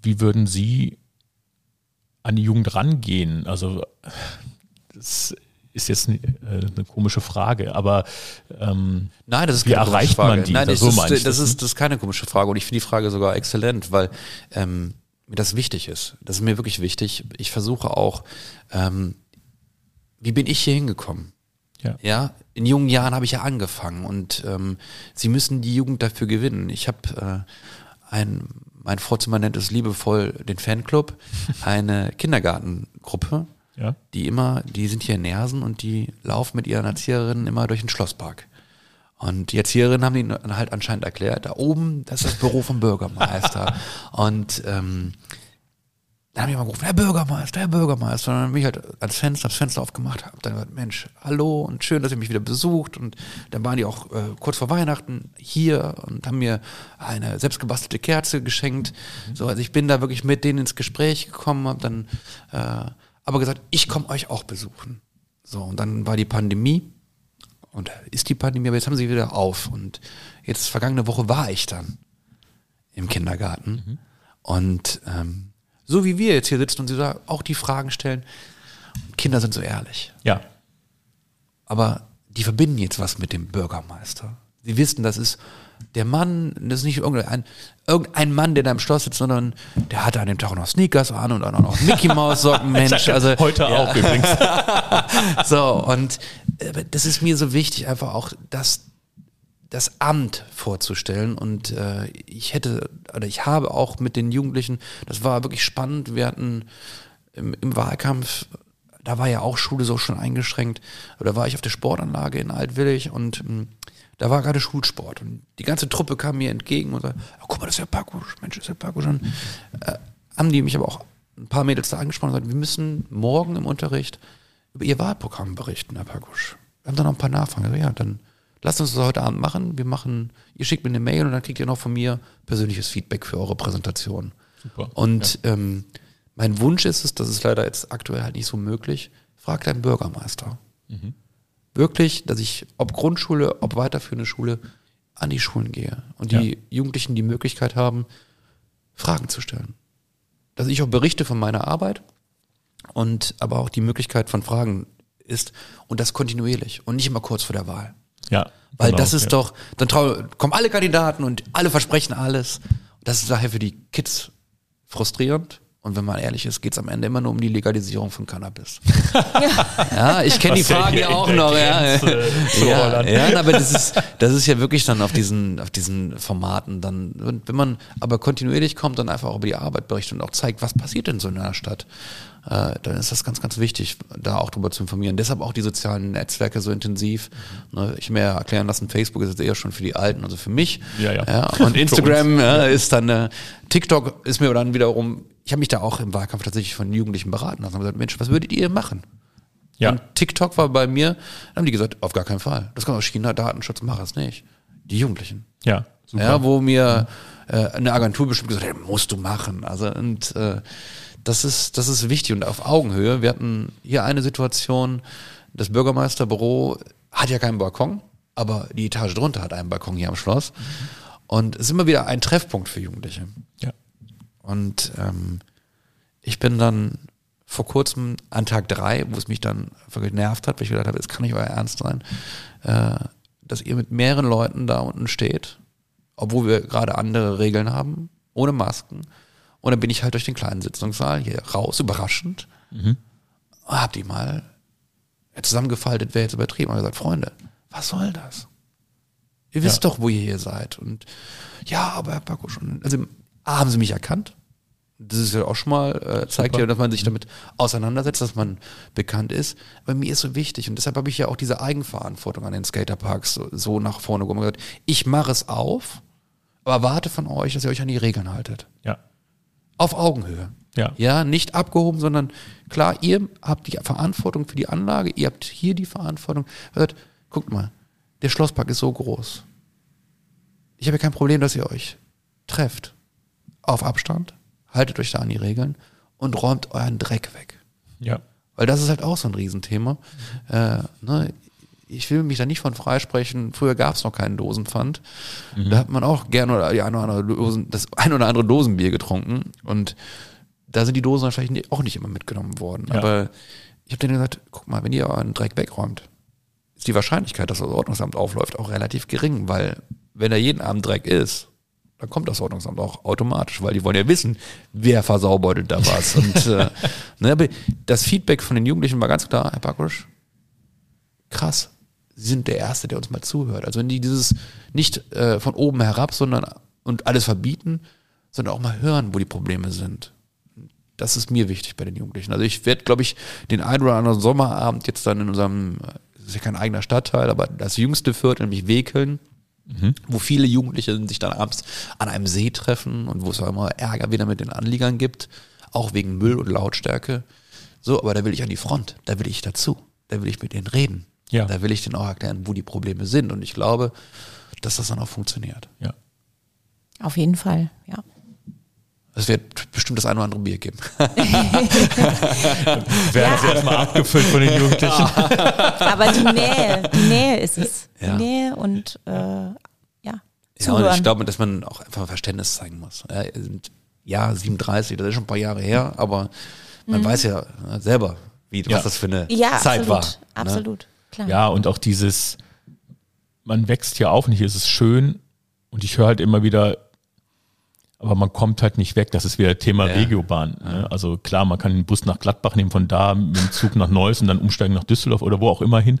wie würden Sie an die Jugend rangehen? Also das ist jetzt äh, eine komische Frage, aber ähm, Nein, das ist Wie keine komische erreicht man Frage. die? Nein, das, So ist, das, das, ist, das ist keine komische Frage und ich finde die Frage sogar exzellent, weil ähm, mir das wichtig ist. Das ist mir wirklich wichtig. Ich versuche auch, ähm, wie bin ich hier hingekommen? ja. Ja, in jungen Jahren habe ich ja angefangen und ähm, sie müssen die Jugend dafür gewinnen. Ich habe äh, ein, mein Vorzimmer nennt es liebevoll den Fanclub, <laughs> eine Kindergartengruppe, Ja. die immer, die sind hier in Nersen und die laufen mit ihren Erzieherinnen immer durch den Schlosspark. Und die Erzieherinnen haben ihnen halt anscheinend erklärt, da oben, das ist das Büro vom Bürgermeister. <laughs> und ähm, dann haben die mal gerufen, Herr Bürgermeister, Herr Bürgermeister. Und dann bin ich halt ans Fenster, das Fenster aufgemacht, habe dann gesagt, Mensch, hallo und schön, dass ihr mich wieder besucht. Und dann waren die auch äh, kurz vor Weihnachten hier und haben mir eine selbstgebastelte Kerze geschenkt. So, also ich bin da wirklich mit denen ins Gespräch gekommen, habe dann äh, aber gesagt, ich komme euch auch besuchen. So, und dann war die Pandemie und ist die Pandemie, aber jetzt haben sie wieder auf. Und jetzt vergangene Woche war ich dann im Kindergarten. Und ähm, so wie wir jetzt hier sitzen und sie da auch die Fragen stellen, Kinder sind so ehrlich. ja. Aber die verbinden jetzt was mit dem Bürgermeister. Sie wissen, das ist der Mann, das ist nicht irgendein, irgendein Mann, der da im Schloss sitzt, sondern der hatte an dem Tag noch Sneakers an und dann auch noch Mickey Maus Socken, <laughs> Mensch. Also Heute auch übrigens. <laughs> so, und äh, das ist mir so wichtig, einfach auch das, das Amt vorzustellen. Und äh, ich hätte, oder ich habe auch mit den Jugendlichen, das war wirklich spannend, wir hatten im, im Wahlkampf, da war ja auch Schule so schon eingeschränkt, da war ich auf der Sportanlage in Altwillig und mh, da war gerade Schulsport und die ganze Truppe kam mir entgegen und sagte, oh, guck mal, das ist ja Pakusch, Mensch, das ist ja Pakusch. Und äh, haben die mich aber auch ein paar Mädels da angesprochen und gesagt, wir müssen morgen im Unterricht über ihr Wahlprogramm berichten, Herr Pakusch. Wir haben da noch ein paar Nachfragen. Ja, dann lasst uns das heute Abend machen. Wir machen, ihr schickt mir eine Mail und dann kriegt ihr noch von mir persönliches Feedback für eure Präsentation. Super. Und ähm, mein Wunsch ist es, das ist leider jetzt aktuell halt nicht so möglich, fragt deinen Bürgermeister. Wirklich, dass ich, ob Grundschule, ob weiterführende Schule, an die Schulen gehe und die Ja. Jugendlichen die Möglichkeit haben, Fragen zu stellen. Dass ich auch berichte von meiner Arbeit und aber auch die Möglichkeit von Fragen ist und das kontinuierlich und nicht immer kurz vor der Wahl. Ja. Weil genau, das ist ja. doch, dann trau, kommen alle Kandidaten und alle versprechen alles. Das ist daher für die Kids frustrierend Und wenn man ehrlich ist, geht es am Ende immer nur um die Legalisierung von Cannabis. <laughs> ja, ich kenne die ja Frage ja auch noch. Ja, Grenze <laughs> ja, ja, aber das ist, das ist ja wirklich dann auf diesen, auf diesen Formaten dann, und wenn man aber kontinuierlich kommt und einfach auch über die Arbeit berichtet und auch zeigt, was passiert denn so in einer Stadt, äh, dann ist das ganz, ganz wichtig, da auch drüber zu informieren. Deshalb auch die sozialen Netzwerke so intensiv. Ne, ich mir erklären lassen, Facebook ist jetzt eher schon für die Alten, also für mich. Ja, ja. <laughs> und Instagram ja, ist dann, äh, TikTok ist mir dann wiederum, ich habe mich da auch im Wahlkampf tatsächlich von Jugendlichen beraten lassen und gesagt, Mensch, was würdet ihr machen? Ja. Und TikTok war bei mir, dann haben die gesagt, auf gar keinen Fall. Das kommt aus China, Datenschutz, mach es nicht. Die Jugendlichen. Ja, super. Ja, wo mir äh, eine Agentur bestimmt gesagt hat, musst du machen. Also und äh, das ist das ist wichtig und auf Augenhöhe. Wir hatten hier eine Situation, das Bürgermeisterbüro hat ja keinen Balkon, aber die Etage drunter hat einen Balkon hier am Schloss. Und es ist immer wieder ein Treffpunkt für Jugendliche. ja. Und ähm, ich bin dann vor kurzem an Tag drei, wo es mich dann wirklich genervt hat, weil ich gedacht habe, es kann nicht euer Ernst sein, äh, dass ihr mit mehreren Leuten da unten steht, obwohl wir gerade andere Regeln haben, ohne Masken. Und dann bin ich halt durch den kleinen Sitzungssaal hier raus, überraschend, hab die mal zusammengefaltet, wäre jetzt übertrieben, und gesagt, Freunde, was soll das? Ihr wisst Ja. doch, wo ihr hier seid. Und ja, aber Herr Paco schon. Also haben sie mich erkannt. Das ist ja auch schon mal, äh, zeigt Super. ja, dass man sich damit auseinandersetzt, dass man bekannt ist. Aber mir ist so wichtig und deshalb habe ich ja auch diese Eigenverantwortung an den Skaterparks so, so nach vorne gesagt, ich mache es auf, aber warte von euch, dass ihr euch an die Regeln haltet. Ja. Auf Augenhöhe. Ja. Ja, nicht abgehoben, sondern klar, ihr habt die Verantwortung für die Anlage, ihr habt hier die Verantwortung. Hört, guckt mal, der Schlosspark ist so groß. Ich habe ja kein Problem, dass ihr euch trefft. Auf Abstand, haltet euch da an die Regeln und räumt euren Dreck weg. Ja. Weil das ist halt auch so ein Riesenthema. Äh, ne, ich will mich da nicht von freisprechen. Früher gab es noch keinen Dosenpfand. Da hat man auch gerne oder die eine oder andere Dosen, das ein oder andere Dosenbier getrunken. Und da sind die Dosen dann vielleicht auch nicht immer mitgenommen worden. Ja. Aber ich habe denen gesagt, guck mal, wenn ihr euren Dreck wegräumt, ist die Wahrscheinlichkeit, dass das Ordnungsamt aufläuft, auch relativ gering, weil wenn da jeden Abend Dreck ist, dann kommt das Ordnungsamt auch automatisch, weil die wollen ja wissen, wer versaubeutelt da was. <laughs> Und äh, ne, das Feedback von den Jugendlichen war ganz klar, Herr Bakusch, krass, Sie sind der Erste, der uns mal zuhört. Also wenn die dieses nicht äh, von oben herab, sondern und alles verbieten, sondern auch mal hören, wo die Probleme sind. Das ist mir wichtig bei den Jugendlichen. Also ich werde, glaube ich, den einen oder anderen Sommerabend jetzt dann in unserem, das ist ja kein eigener Stadtteil, aber das jüngste Viertel, nämlich Wekeln, wo viele Jugendliche sich dann abends an einem See treffen und wo es auch immer Ärger wieder mit den Anliegern gibt, auch wegen Müll und Lautstärke. So, aber da will ich an die Front, da will ich dazu, da will ich mit denen reden. Ja. Da will ich denen auch erklären, wo die Probleme sind. Und ich glaube, dass das dann auch funktioniert. Ja. Auf jeden Fall, ja. Es wird bestimmt das eine oder andere Bier geben. <laughs> <laughs> Werden sie erstmal abgefüllt von den Jugendlichen. <laughs> Aber die Nähe, die Nähe ist es. Ja. Die Nähe und äh, ja, Ja, und zuhören. ich glaube, dass man auch einfach Verständnis zeigen muss. Ja, wir sind- ja 37, das ist schon ein paar Jahre her, aber man weiß ja äh, selber, wie, Ja. was das für eine Mhm. ja, Zeit absolut, war. ne? absolut, klar. Ja, und auch dieses, man wächst hier auf und hier ist es schön und ich höre halt immer wieder, aber man kommt halt nicht weg. Das ist wieder Thema Ja. Regiobahn. Ne? Also klar, man kann den Bus nach Gladbach nehmen, von da mit dem Zug nach Neuss und dann umsteigen nach Düsseldorf oder wo auch immer hin.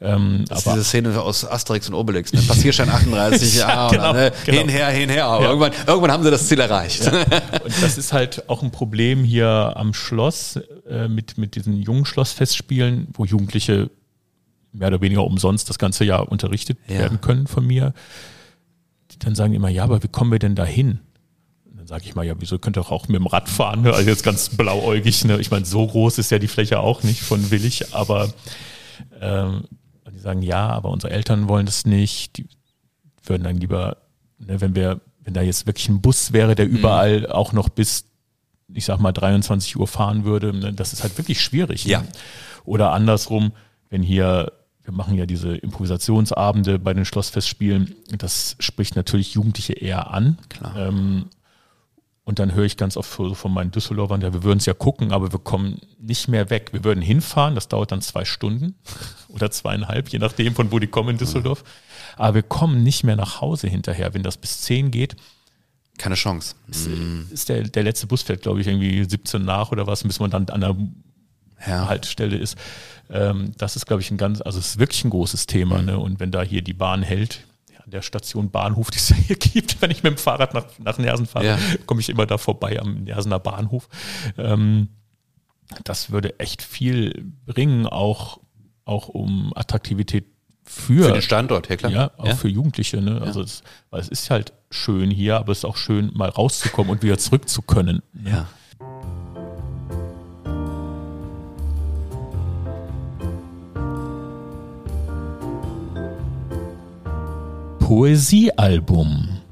Ähm, Das ist diese Szene aus Asterix und Obelix, ne? Passierschein 38, <laughs> ja, Ja, genau, dann, ne? genau. hinher, hinher, aber Ja. irgendwann, irgendwann haben sie das Ziel erreicht. <laughs> Und das ist halt auch ein Problem hier am Schloss äh, mit, mit diesen jungen Schlossfestspielen, wo Jugendliche mehr oder weniger umsonst das ganze Jahr unterrichtet Ja. werden können von mir. Die dann sagen immer, ja, aber wie kommen wir denn da hin? Dann sage ich mal, ja, wieso könnt ihr auch mit dem Rad fahren? Ne? Also jetzt ganz blauäugig. Ne? Ich meine, so groß ist ja die Fläche auch nicht von Willig, aber ähm, die sagen, ja, aber unsere Eltern wollen das nicht. Die würden dann lieber, ne, wenn wir, wenn da jetzt wirklich ein Bus wäre, der überall auch noch bis, ich sag mal, 23 Uhr fahren würde, ne, das ist halt wirklich schwierig. Ja. Ne? Oder andersrum, wenn hier, wir machen ja diese Improvisationsabende bei den Schlossfestspielen, das spricht natürlich Jugendliche eher an. Klar. Ähm, und dann höre ich ganz oft von meinen Düsseldorfern, ja, wir würden es ja gucken, aber wir kommen nicht mehr weg. Wir würden hinfahren, das dauert dann zwei Stunden <laughs> oder zweieinhalb, je nachdem, von wo die kommen in Düsseldorf. Aber wir kommen nicht mehr nach Hause hinterher, wenn das bis zehn geht. Keine Chance. Ist, ist der, der letzte Bus fährt, glaube ich, irgendwie 17 nach oder was, bis man dann an der Ja. Haltestelle ist. Ähm, das ist, glaube ich, ein ganz, also es ist wirklich ein großes Thema. Mhm. Ne? Und wenn da hier die Bahn hält, der Station Bahnhof, die es ja hier gibt, <laughs> wenn ich mit dem Fahrrad nach, nach Nersen fahre, Ja. komme ich immer da vorbei am Nersener Bahnhof. Ähm, das würde echt viel bringen, auch, auch um Attraktivität für, Für den Standort, ja klar. ja, auch für Jugendliche. Ne? Also es, weil es ist halt schön hier, aber es ist auch schön, mal rauszukommen und wieder zurück zu können. Ne? ja. Poesiealbum.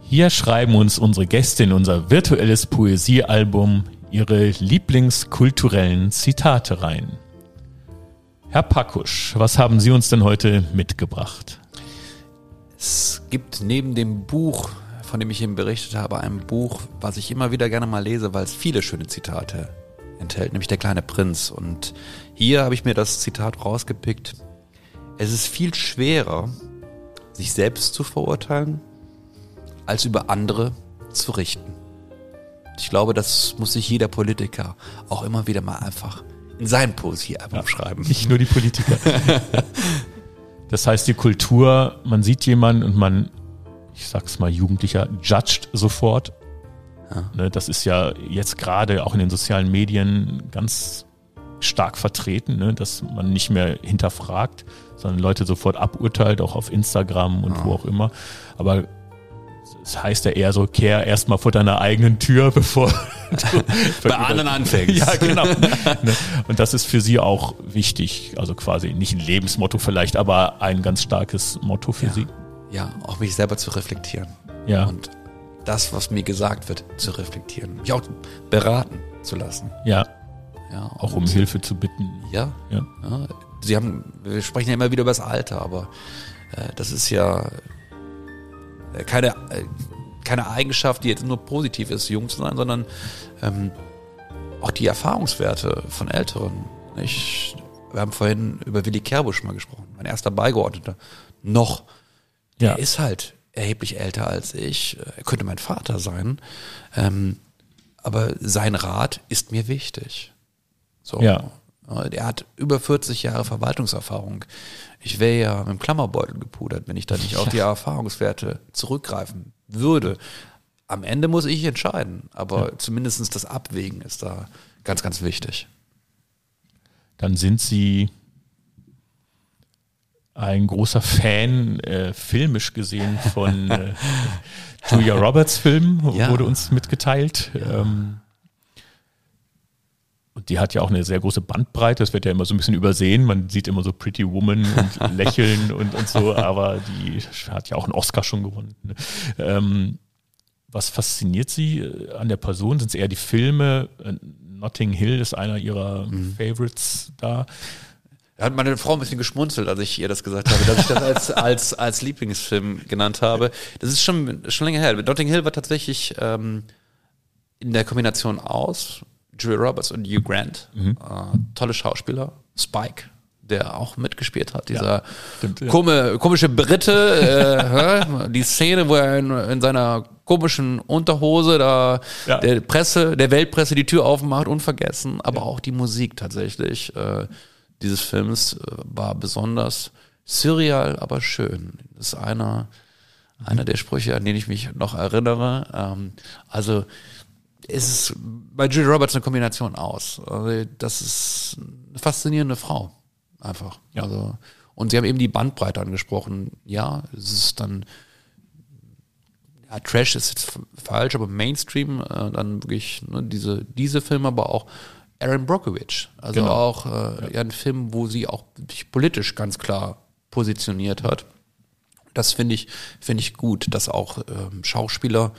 Hier schreiben uns unsere Gäste in unser virtuelles Poesiealbum ihre lieblingskulturellen Zitate rein. Herr Pakusch, was haben Sie uns denn heute mitgebracht? Es gibt neben dem Buch, von dem ich eben berichtet habe, ein Buch, was ich immer wieder gerne mal lese, weil es viele schöne Zitate enthält, nämlich Der kleine Prinz. Und hier habe ich mir das Zitat rausgepickt. Es ist viel schwerer, sich selbst zu verurteilen, als über andere zu richten. Ich glaube, das muss sich jeder Politiker auch immer wieder mal einfach in sein Poesiealbum schreiben. Nicht nur die Politiker. <laughs> Das heißt, die Kultur, man sieht jemanden und man, ich sag's mal, Jugendlicher, judged sofort. Ne, das ist ja jetzt gerade auch in den sozialen Medien ganz stark vertreten, ne, dass man nicht mehr hinterfragt, sondern Leute sofort aburteilt, auch auf Instagram und wo auch immer. Aber das heißt ja eher so, kehr erstmal vor deiner eigenen Tür, <laughs> bevor du <laughs> Bei anderen <laughs> anfängst. ja, genau. Ne? Und das ist für sie auch wichtig. Also quasi nicht ein Lebensmotto vielleicht, aber ein ganz starkes Motto für sie. Ja, auch mich selber zu reflektieren. Ja. Und das, was mir gesagt wird, zu reflektieren. Mich auch beraten zu lassen. Ja, Ja, auch um Hilfe zu bitten. Ja, Ja. ja. Sie haben, wir sprechen ja immer wieder über das Alter, aber äh, das ist ja äh, keine, äh, keine Eigenschaft, die jetzt nur positiv ist, jung zu sein, sondern ähm, auch die Erfahrungswerte von Älteren. Ich, wir haben vorhin über Willi Kerbusch mal gesprochen, mein erster Beigeordneter. Noch. Ja. Er ist halt erheblich älter als ich. Er könnte mein Vater sein. Ähm, aber sein Rat ist mir wichtig. So. Ja. Er hat über 40 Jahre Verwaltungserfahrung. Ich wäre ja mit dem Klammerbeutel gepudert, wenn ich da nicht auf die Erfahrungswerte zurückgreifen würde. Am Ende muss ich entscheiden, aber zumindest das Abwägen ist da ganz, ganz wichtig. Dann sind sie ein großer Fan, äh, filmisch gesehen, von äh, <laughs> Julia Roberts Film, Ja. wurde uns mitgeteilt. Ähm, und die hat ja auch eine sehr große Bandbreite, das wird ja immer so ein bisschen übersehen. Man sieht immer so Pretty Woman und <laughs> Lächeln und, und so, aber die hat ja auch einen Oscar schon gewonnen. ne? Ähm, was fasziniert Sie äh, an der Person? Sind es eher die Filme? Äh, Notting Hill ist einer ihrer Favorites da. Da hat meine Frau ein bisschen geschmunzelt, als ich ihr das gesagt habe, dass ich das als, <laughs> als, als Lieblingsfilm genannt habe. Das ist schon, schon länger her. Notting Hill war tatsächlich ähm, in der Kombination aus Julia Roberts und Hugh Grant. Äh, tolle Schauspieler. Spike, der auch mitgespielt hat. Dieser stimmt, ja. komme, komische Brite, äh, <laughs> die Szene, wo er in, in seiner komischen Unterhose da Ja. der Presse, der Weltpresse die Tür aufmacht, unvergessen. Aber auch die Musik tatsächlich äh, dieses Films äh, war besonders surreal, aber schön. Das ist einer, einer der Sprüche, an den ich mich noch erinnere. Ähm, also es ist bei Julia Roberts eine Kombination aus. Also, das ist eine faszinierende Frau. Einfach. Ja. Also, und Sie haben eben die Bandbreite angesprochen. Ja, es ist dann ja, Trash ist jetzt falsch, aber Mainstream, äh, dann wirklich ne, diese, diese Filme, aber auch Aaron Brockovich. Also Genau. auch äh, ja. ein Film, wo sie auch sich politisch ganz klar positioniert hat. Das finde ich, finde ich gut, dass auch ähm, Schauspieler,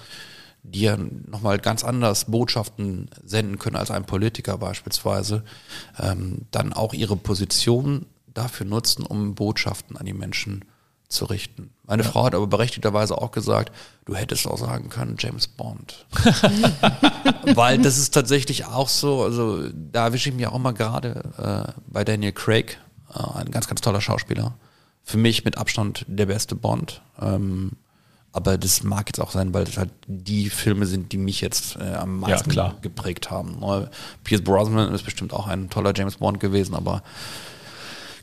die ja nochmal ganz anders Botschaften senden können als ein Politiker beispielsweise, ähm, dann auch ihre Position dafür nutzen, um Botschaften an die Menschen zu richten. Meine Frau hat aber berechtigterweise auch gesagt, du hättest auch sagen können, James Bond. <laughs> Weil das ist tatsächlich auch so, also da erwische ich mich auch mal gerade äh, bei Daniel Craig, äh, ein ganz, ganz toller Schauspieler. Für mich mit Abstand der beste Bond. Ähm, Aber das mag jetzt auch sein, weil das halt die Filme sind, die mich jetzt äh, am meisten klar. geprägt haben. Ne? Pierce Brosnan ist bestimmt auch ein toller James Bond gewesen, aber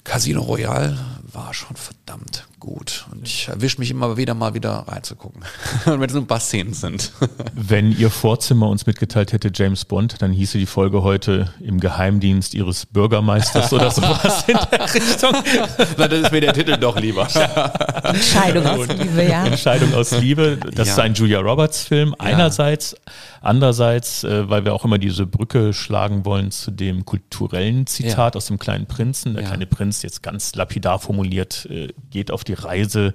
Casino Royale war schon verdammt gut. Und ich erwische mich immer wieder mal wieder reinzugucken. Und <laughs> wenn es nur ein paar Szenen sind. <laughs> Wenn Ihr Vorzimmer uns mitgeteilt hätte, James Bond, dann hieße die Folge heute im Geheimdienst Ihres Bürgermeisters oder sowas in der <laughs> Richtung. Na, das ist mir der Titel doch lieber. Entscheidung aus Liebe, ja. Entscheidung aus Liebe. Das Ja. ist ein Julia Roberts Film. Einerseits, andererseits, äh, weil wir auch immer diese Brücke schlagen wollen zu dem kulturellen Zitat aus dem kleinen Prinzen. Der Ja. kleine Prinz, jetzt ganz lapidar formuliert, äh, geht auf die Reise,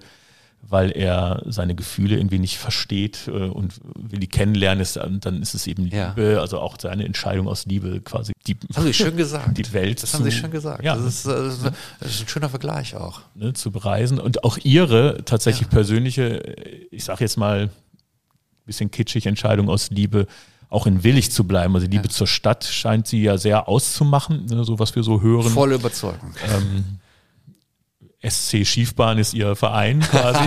weil er seine Gefühle irgendwie nicht versteht äh, und will die kennenlernen. Ist, dann ist es eben Ja. Liebe, also auch seine Entscheidung aus Liebe quasi die, Das haben Sie schön gesagt. die Welt Das haben Sie zu- schön gesagt. Ja. Das, ist, äh, das ist- das ist ein schöner Vergleich auch. ne, zu bereisen und auch ihre tatsächlich persönliche, äh, ich sage jetzt mal, bisschen kitschig Entscheidung aus Liebe, auch in Willig zu bleiben. Also Liebe zur Stadt scheint sie ja sehr auszumachen, ne, so was wir so hören. Volle Überzeugung. SC Schiefbahn ist ihr Verein quasi.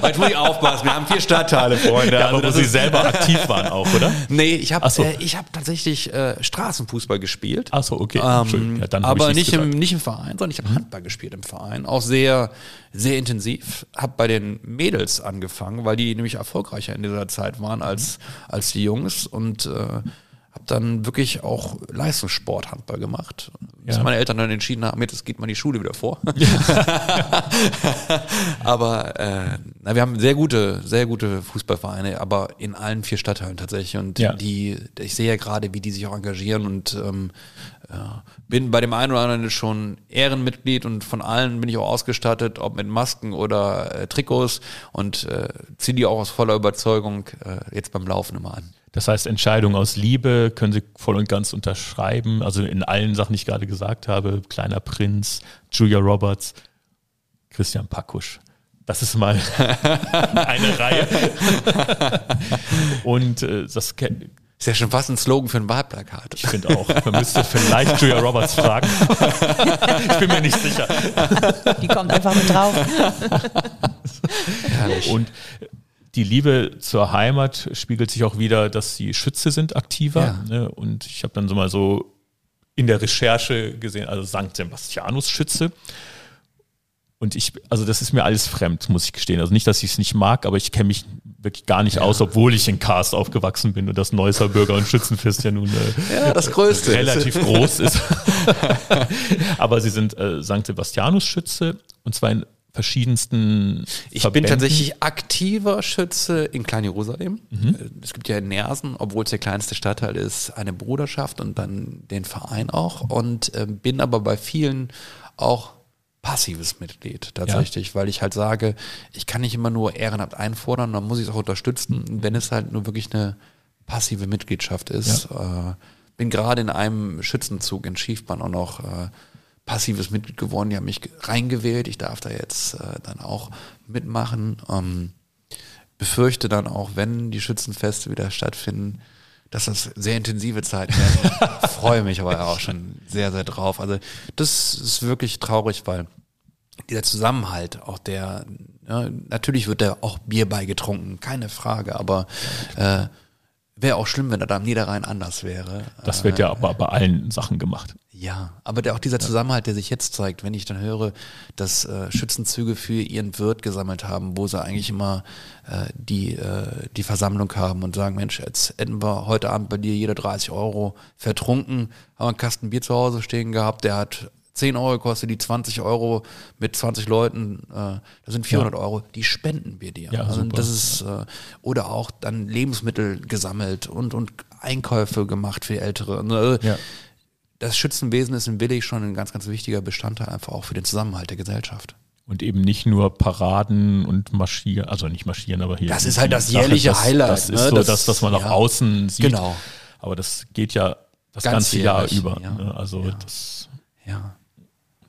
<laughs> Jetzt muss ich aufpassen, wir haben vier Stadtteile, Freunde. ja, aber Also wo sie selber aktiv waren auch, oder? Nee, ich habe so. äh, ich hab tatsächlich äh, Straßenfußball gespielt. Ach so, okay. Ähm, Ja, dann aber ich nicht im, gesagt. Mhm. nicht im Verein, sondern ich habe Handball gespielt im Verein. Auch sehr, sehr intensiv. Habe bei den Mädels angefangen, weil die nämlich erfolgreicher in dieser Zeit waren als, als die Jungs und äh, habe dann wirklich auch Leistungssport Handball gemacht. Bis Ja. meine Eltern dann entschieden haben, jetzt geht mal die Schule wieder vor. <laughs> aber äh, na, wir haben sehr gute, sehr gute Fußballvereine, aber in allen vier Stadtteilen tatsächlich. Und Ja. die, ich sehe ja gerade, wie die sich auch engagieren und ähm, ja, bin bei dem einen oder anderen schon Ehrenmitglied und von allen bin ich auch ausgestattet, ob mit Masken oder äh, Trikots und äh, ziehe die auch aus voller Überzeugung äh, jetzt beim Laufen immer an. Das heißt, Entscheidung aus Liebe können Sie voll und ganz unterschreiben. Also in allen Sachen, die ich gerade gesagt habe, Kleiner Prinz, Julia Roberts, Christian Pakusch. Das ist mal <laughs> eine Reihe. <laughs> Und äh, das Ist ja schon fast ein Slogan für ein Wahlplakat. ich finde auch, man müsste vielleicht Julia Roberts fragen. <laughs> ich bin mir nicht sicher. Die kommt einfach mit drauf. Herrlich. Und die Liebe zur Heimat spiegelt sich auch wieder, dass sie Schütze sind, aktiver. Ja. Ne? Und ich habe dann so mal so in der Recherche gesehen, also St. Sebastianus Schütze. Und ich, also das ist mir alles fremd, muss ich gestehen. Also nicht, dass ich es nicht mag, aber ich kenne mich wirklich gar nicht aus, obwohl ich in Karst aufgewachsen bin und das Neusser Bürger- und Schützenfest ja nun äh, ja, das Größte. relativ groß ist. <laughs> aber sie sind äh, St. Sebastianus Schütze und zwar in verschiedensten Ich bin Verbänden. tatsächlich aktiver Schütze in Klein-Jerusalem. Mhm. Äh, Es gibt ja in Nersen, obwohl es der kleinste Stadtteil ist, eine Bruderschaft und dann den Verein auch. Und äh, bin aber bei vielen auch passives Mitglied tatsächlich, weil ich halt sage, ich kann nicht immer nur Ehrenamt einfordern, dann muss ich es auch unterstützen, wenn es halt nur wirklich eine passive Mitgliedschaft ist. Äh, bin gerade in einem Schützenzug in Schiefbahn auch noch äh, passives Mitglied geworden. Die haben mich ge- reingewählt. Ich darf da jetzt äh, dann auch mitmachen. Ähm, befürchte dann auch, wenn die Schützenfeste wieder stattfinden, dass das sehr intensive Zeiten werden. <laughs> Freue mich aber auch schon sehr, sehr drauf. Also das ist wirklich traurig, weil dieser Zusammenhalt, auch der, ja, natürlich wird da auch Bier beigetrunken, keine Frage, aber äh, wäre auch schlimm, wenn er da am Niederrhein anders wäre. Das wird ja aber bei allen Sachen gemacht. Ja, aber der, auch dieser Zusammenhalt, der sich jetzt zeigt, wenn ich dann höre, dass äh, Schützenzüge für ihren Wirt gesammelt haben, wo sie eigentlich immer äh, die, äh, die Versammlung haben und sagen, Mensch, jetzt hätten wir heute Abend bei dir jeder 30 Euro vertrunken, haben einen Kasten Bier zu Hause stehen gehabt, der hat 10 Euro gekostet, die 20 Euro mit 20 Leuten, äh, das sind 400 Euro, die spenden wir dir. Ja, also super. das ist, äh, oder auch dann Lebensmittel gesammelt und, und Einkäufe gemacht für Ältere. Also, Ja. Das Schützenwesen ist in Willig schon ein ganz, ganz wichtiger Bestandteil einfach auch für den Zusammenhalt der Gesellschaft. Und eben nicht nur Paraden und marschieren, also nicht marschieren, aber hier. Das ist halt das Sache, jährliche das, Highlight, Das ist ne? so Das- das, was man nach ja. außen sieht. Genau. Aber das geht ja das Ganz ganze Jahr jährlich, über. ja. Ne? Also Ja. das, Ja.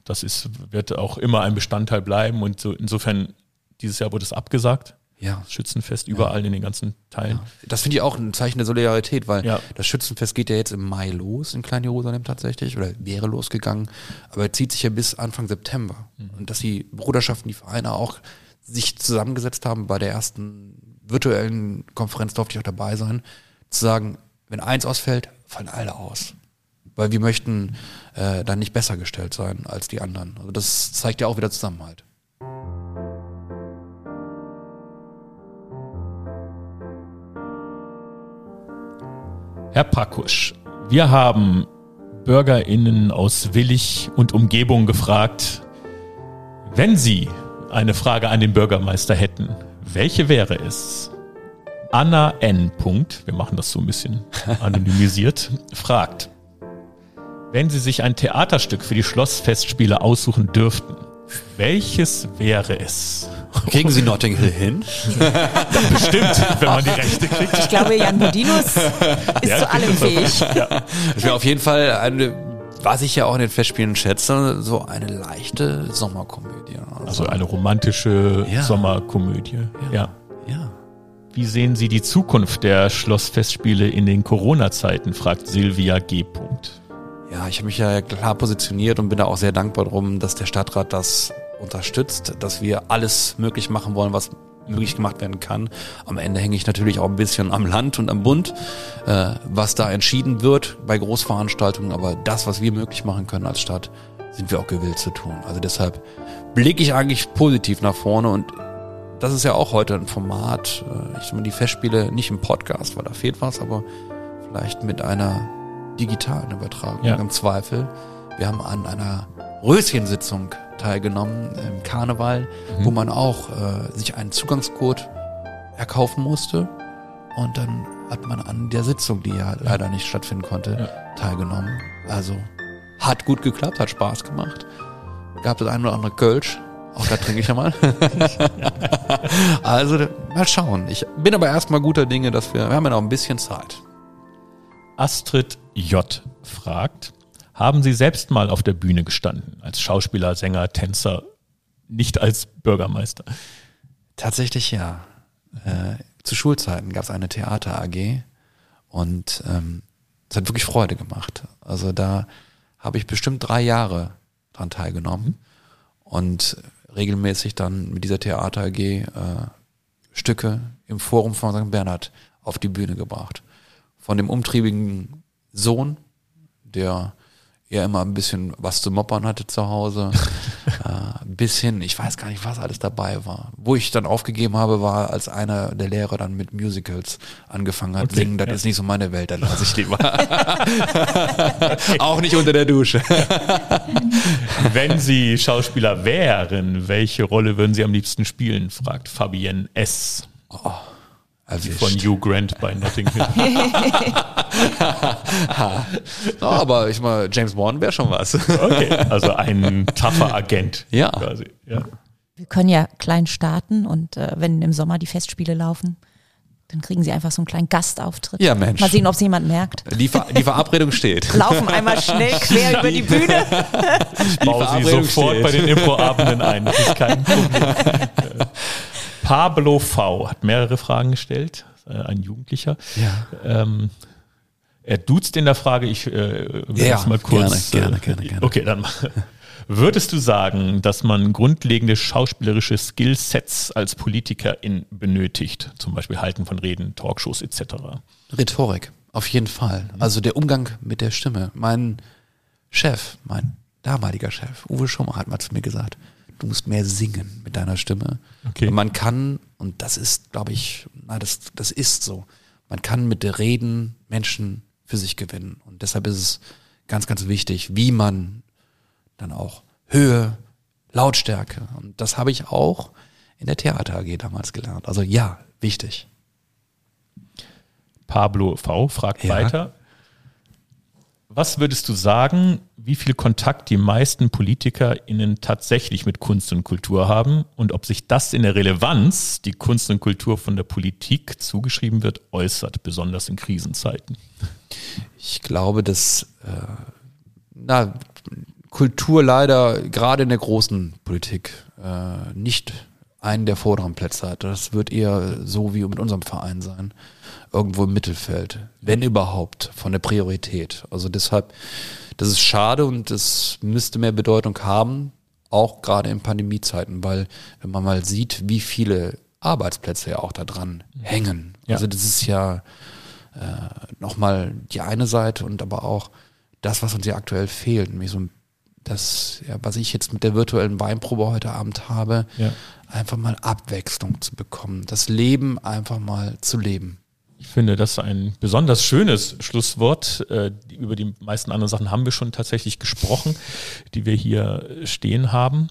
das ist, wird auch immer ein Bestandteil bleiben. Und so insofern, dieses Jahr wurde es abgesagt. Ja. Schützenfest überall in den ganzen Teilen. Das finde ich auch ein Zeichen der Solidarität, weil Ja. das Schützenfest geht ja jetzt im Mai los in Klein-Jerusalem tatsächlich oder wäre losgegangen, aber er zieht sich ja bis Anfang September. Mhm. Und dass die Bruderschaften, die Vereine auch sich zusammengesetzt haben bei der ersten virtuellen Konferenz, durfte ich auch dabei sein, zu sagen, wenn eins ausfällt, fallen alle aus. Weil wir möchten äh, dann nicht besser gestellt sein als die anderen. Also das zeigt ja auch wieder Zusammenhalt. Herr Pakusch, wir haben BürgerInnen aus Willig und Umgebung gefragt, wenn Sie eine Frage an den Bürgermeister hätten, welche wäre es? Anna N. Punkt, wir machen das so ein bisschen <laughs> anonymisiert, fragt, wenn Sie sich ein Theaterstück für die Schlossfestspiele aussuchen dürften, welches wäre es? Kriegen Sie Notting Hill hin? <laughs> Bestimmt, wenn man die Rechte kriegt. Ich glaube, Jan Budinus <laughs> ist Ja, zu allem fähig. Ja. Das wäre auf jeden Fall eine, was ich ja auch in den Festspielen schätze, so eine leichte Sommerkomödie. Also eine romantische Ja. Sommerkomödie. Ja. ja. Wie sehen Sie die Zukunft der Schlossfestspiele in den Corona-Zeiten? fragt Silvia G. Punkt. Ja, ich habe mich ja klar positioniert und bin da auch sehr dankbar drum, dass der Stadtrat das unterstützt, dass wir alles möglich machen wollen, was möglich gemacht werden kann. Am Ende hänge ich natürlich auch ein bisschen am Land und am Bund, äh, was da entschieden wird bei Großveranstaltungen. Aber das, was wir möglich machen können als Stadt, sind wir auch gewillt zu tun. Also deshalb blicke ich eigentlich positiv nach vorne und das ist ja auch heute ein Format. äh, Ich mal, die Festspiele nicht im Podcast, weil da fehlt was, aber vielleicht mit einer digitalen Übertragung Ja. im Zweifel. Wir haben an einer Röschensitzung teilgenommen im Karneval, wo man auch äh, sich einen Zugangscode erkaufen musste und dann hat man an der Sitzung, die ja leider nicht stattfinden konnte, teilgenommen. Also hat gut geklappt, hat Spaß gemacht. Gab das ein oder andere Kölsch. Auch da trinke ich ja mal. <laughs> also mal schauen. Ich bin aber erstmal guter Dinge, dass wir, wir haben ja noch ein bisschen Zeit. Astrid J. fragt, haben Sie selbst mal auf der Bühne gestanden? Als Schauspieler, Sänger, Tänzer, nicht als Bürgermeister. Tatsächlich ja. Äh, zu Schulzeiten gab es eine Theater AG und ähm, es hat wirklich Freude gemacht. Also da habe ich bestimmt drei Jahre dran teilgenommen und regelmäßig dann mit dieser Theater AG äh, Stücke im Forum von St. Bernhard auf die Bühne gebracht. Von dem umtriebigen Sohn, der ja immer ein bisschen was zu moppern hatte zu Hause, <laughs> äh, bis hin, ich weiß gar nicht, was alles dabei war. Wo ich dann aufgegeben habe, war, als einer der Lehrer dann mit Musicals angefangen hat, Okay, singen, das ja. ist nicht so meine Welt, dann lasse ich lieber. <laughs> <laughs> Auch nicht unter der Dusche. Wenn Sie Schauspieler wären, welche Rolle würden Sie am liebsten spielen? fragt Fabienne S. Erwischt. von Hugh Grant bei Notting Hill. <laughs> Ja, aber ich mal, James Bond wäre schon was. Okay, also ein tougher Agent. Ja. Quasi. ja. Wir können ja klein starten und äh, wenn im Sommer die Festspiele laufen, dann kriegen sie einfach so einen kleinen Gastauftritt. Ja, Mensch. Mal sehen, ob es jemand merkt. Die, Ver die Verabredung steht. <laughs> Laufen einmal schnell quer über die Bühne. Ich baue sie Verabredung sofort steht. bei den Improabenden ein. Das ist kein Problem. <laughs> Pablo V. hat mehrere Fragen gestellt. Äh, Ein Jugendlicher. Ja. Ähm, er duzt in der Frage, ich äh, will Ja, das mal kurz. gerne, äh, gerne, gerne, gerne. Okay, dann <laughs> Würdest du sagen, dass man grundlegende schauspielerische Skillsets als Politikerin benötigt? Zum Beispiel Halten von Reden, Talkshows etc. Rhetorik, auf jeden Fall. Also der Umgang mit der Stimme. Mein Chef, mein damaliger Chef, Uwe Schummer, hat mal zu mir gesagt, du musst mehr singen mit deiner Stimme. Okay. Und man kann, und das ist, glaube ich, na, das, das ist so, man kann mit der Reden Menschen für sich gewinnen. Und deshalb ist es ganz, ganz wichtig, wie man dann auch Höhe, Lautstärke. Und das habe ich auch in der Theater AG damals gelernt. Also ja, wichtig. Pablo V. fragt Ja. weiter. Was würdest du sagen, wie viel Kontakt die meisten PolitikerInnen tatsächlich mit Kunst und Kultur haben und ob sich das in der Relevanz, die Kunst und Kultur von der Politik zugeschrieben wird, äußert, besonders in Krisenzeiten? Ich glaube, dass äh, na, Kultur leider gerade in der großen Politik äh, nicht einen der vorderen Plätze hat. Das wird eher so wie mit unserem Verein sein. Irgendwo im Mittelfeld, wenn überhaupt, von der Priorität. Also deshalb, das ist schade und es müsste mehr Bedeutung haben. auch gerade in Pandemiezeiten, weil wenn man mal sieht, wie viele Arbeitsplätze ja auch da dran hängen. Ja. Also das ist ja äh, nochmal die eine Seite und aber auch das, was uns ja aktuell fehlt, nämlich so ein das, ja, was ich jetzt mit der virtuellen Weinprobe heute Abend habe, Ja. Einfach mal Abwechslung zu bekommen, das Leben einfach mal zu leben. Ich finde das ein besonders schönes Schlusswort. Äh, Über die meisten anderen Sachen haben wir schon tatsächlich gesprochen, die wir hier stehen haben.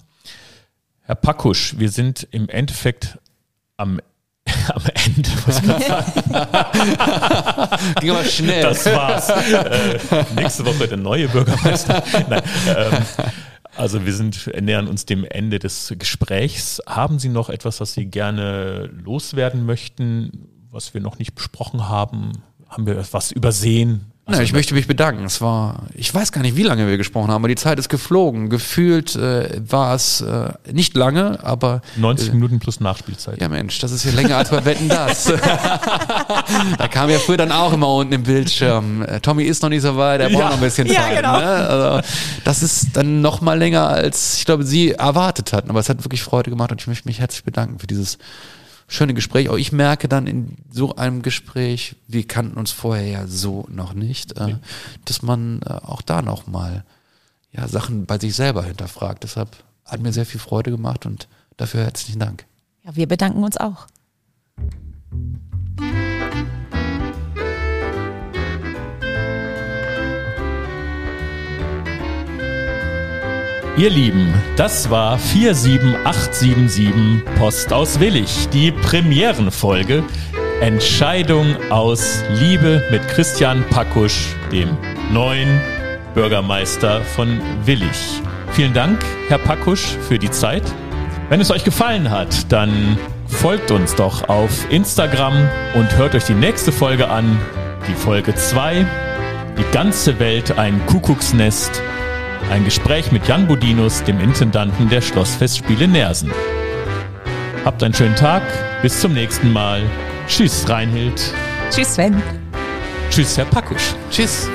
Herr Pakusch, wir sind im Endeffekt am, <laughs> am Ende. Was. <laughs> Ging aber schnell. Das war's. Äh, nächste Woche der neue Bürgermeister. Nein, ähm, also wir sind, nähern uns dem Ende des Gesprächs. Haben Sie noch etwas, was Sie gerne loswerden möchten, was wir noch nicht besprochen haben? Haben wir etwas übersehen? Na, ich möchte mich bedanken. Es war, ich weiß gar nicht, wie lange wir gesprochen haben, aber die Zeit ist geflogen. Gefühlt äh, war es äh, nicht lange, aber 90 Minuten plus Nachspielzeit. ja Mensch, das ist ja länger als bei Wetten das. <laughs> da kam ja früher dann auch immer unten im Bildschirm. Äh, Tommy ist noch nicht so weit, er braucht Ja. noch ein bisschen Ja, Zeit. genau. Ne? Also, das ist dann noch mal länger, als ich glaube, Sie erwartet hatten. Aber es hat wirklich Freude gemacht und ich möchte mich herzlich bedanken für dieses schöne Gespräch. Auch ich merke dann in so einem Gespräch, wir kannten uns vorher ja so noch nicht, äh, dass man äh, auch da noch mal ja, Sachen bei sich selber hinterfragt. Deshalb hat mir sehr viel Freude gemacht und dafür herzlichen Dank. Ja, wir bedanken uns auch. Ihr Lieben, das war 47877 Post aus Willig, die Premierenfolge Entscheidung aus Liebe mit Christian Pakusch, dem neuen Bürgermeister von Willig. Vielen Dank, Herr Pakusch, für die Zeit. Wenn es euch gefallen hat, dann folgt uns doch auf Instagram und hört euch die nächste Folge an, die Folge 2. Die ganze Welt ein Kuckucksnest. Ein Gespräch mit Jan Budinus, dem Intendanten der Schlossfestspiele Nersen. Habt einen schönen Tag, bis zum nächsten Mal. Tschüss, Reinhild. Tschüss, Sven. Tschüss, Herr Pakusch. Tschüss.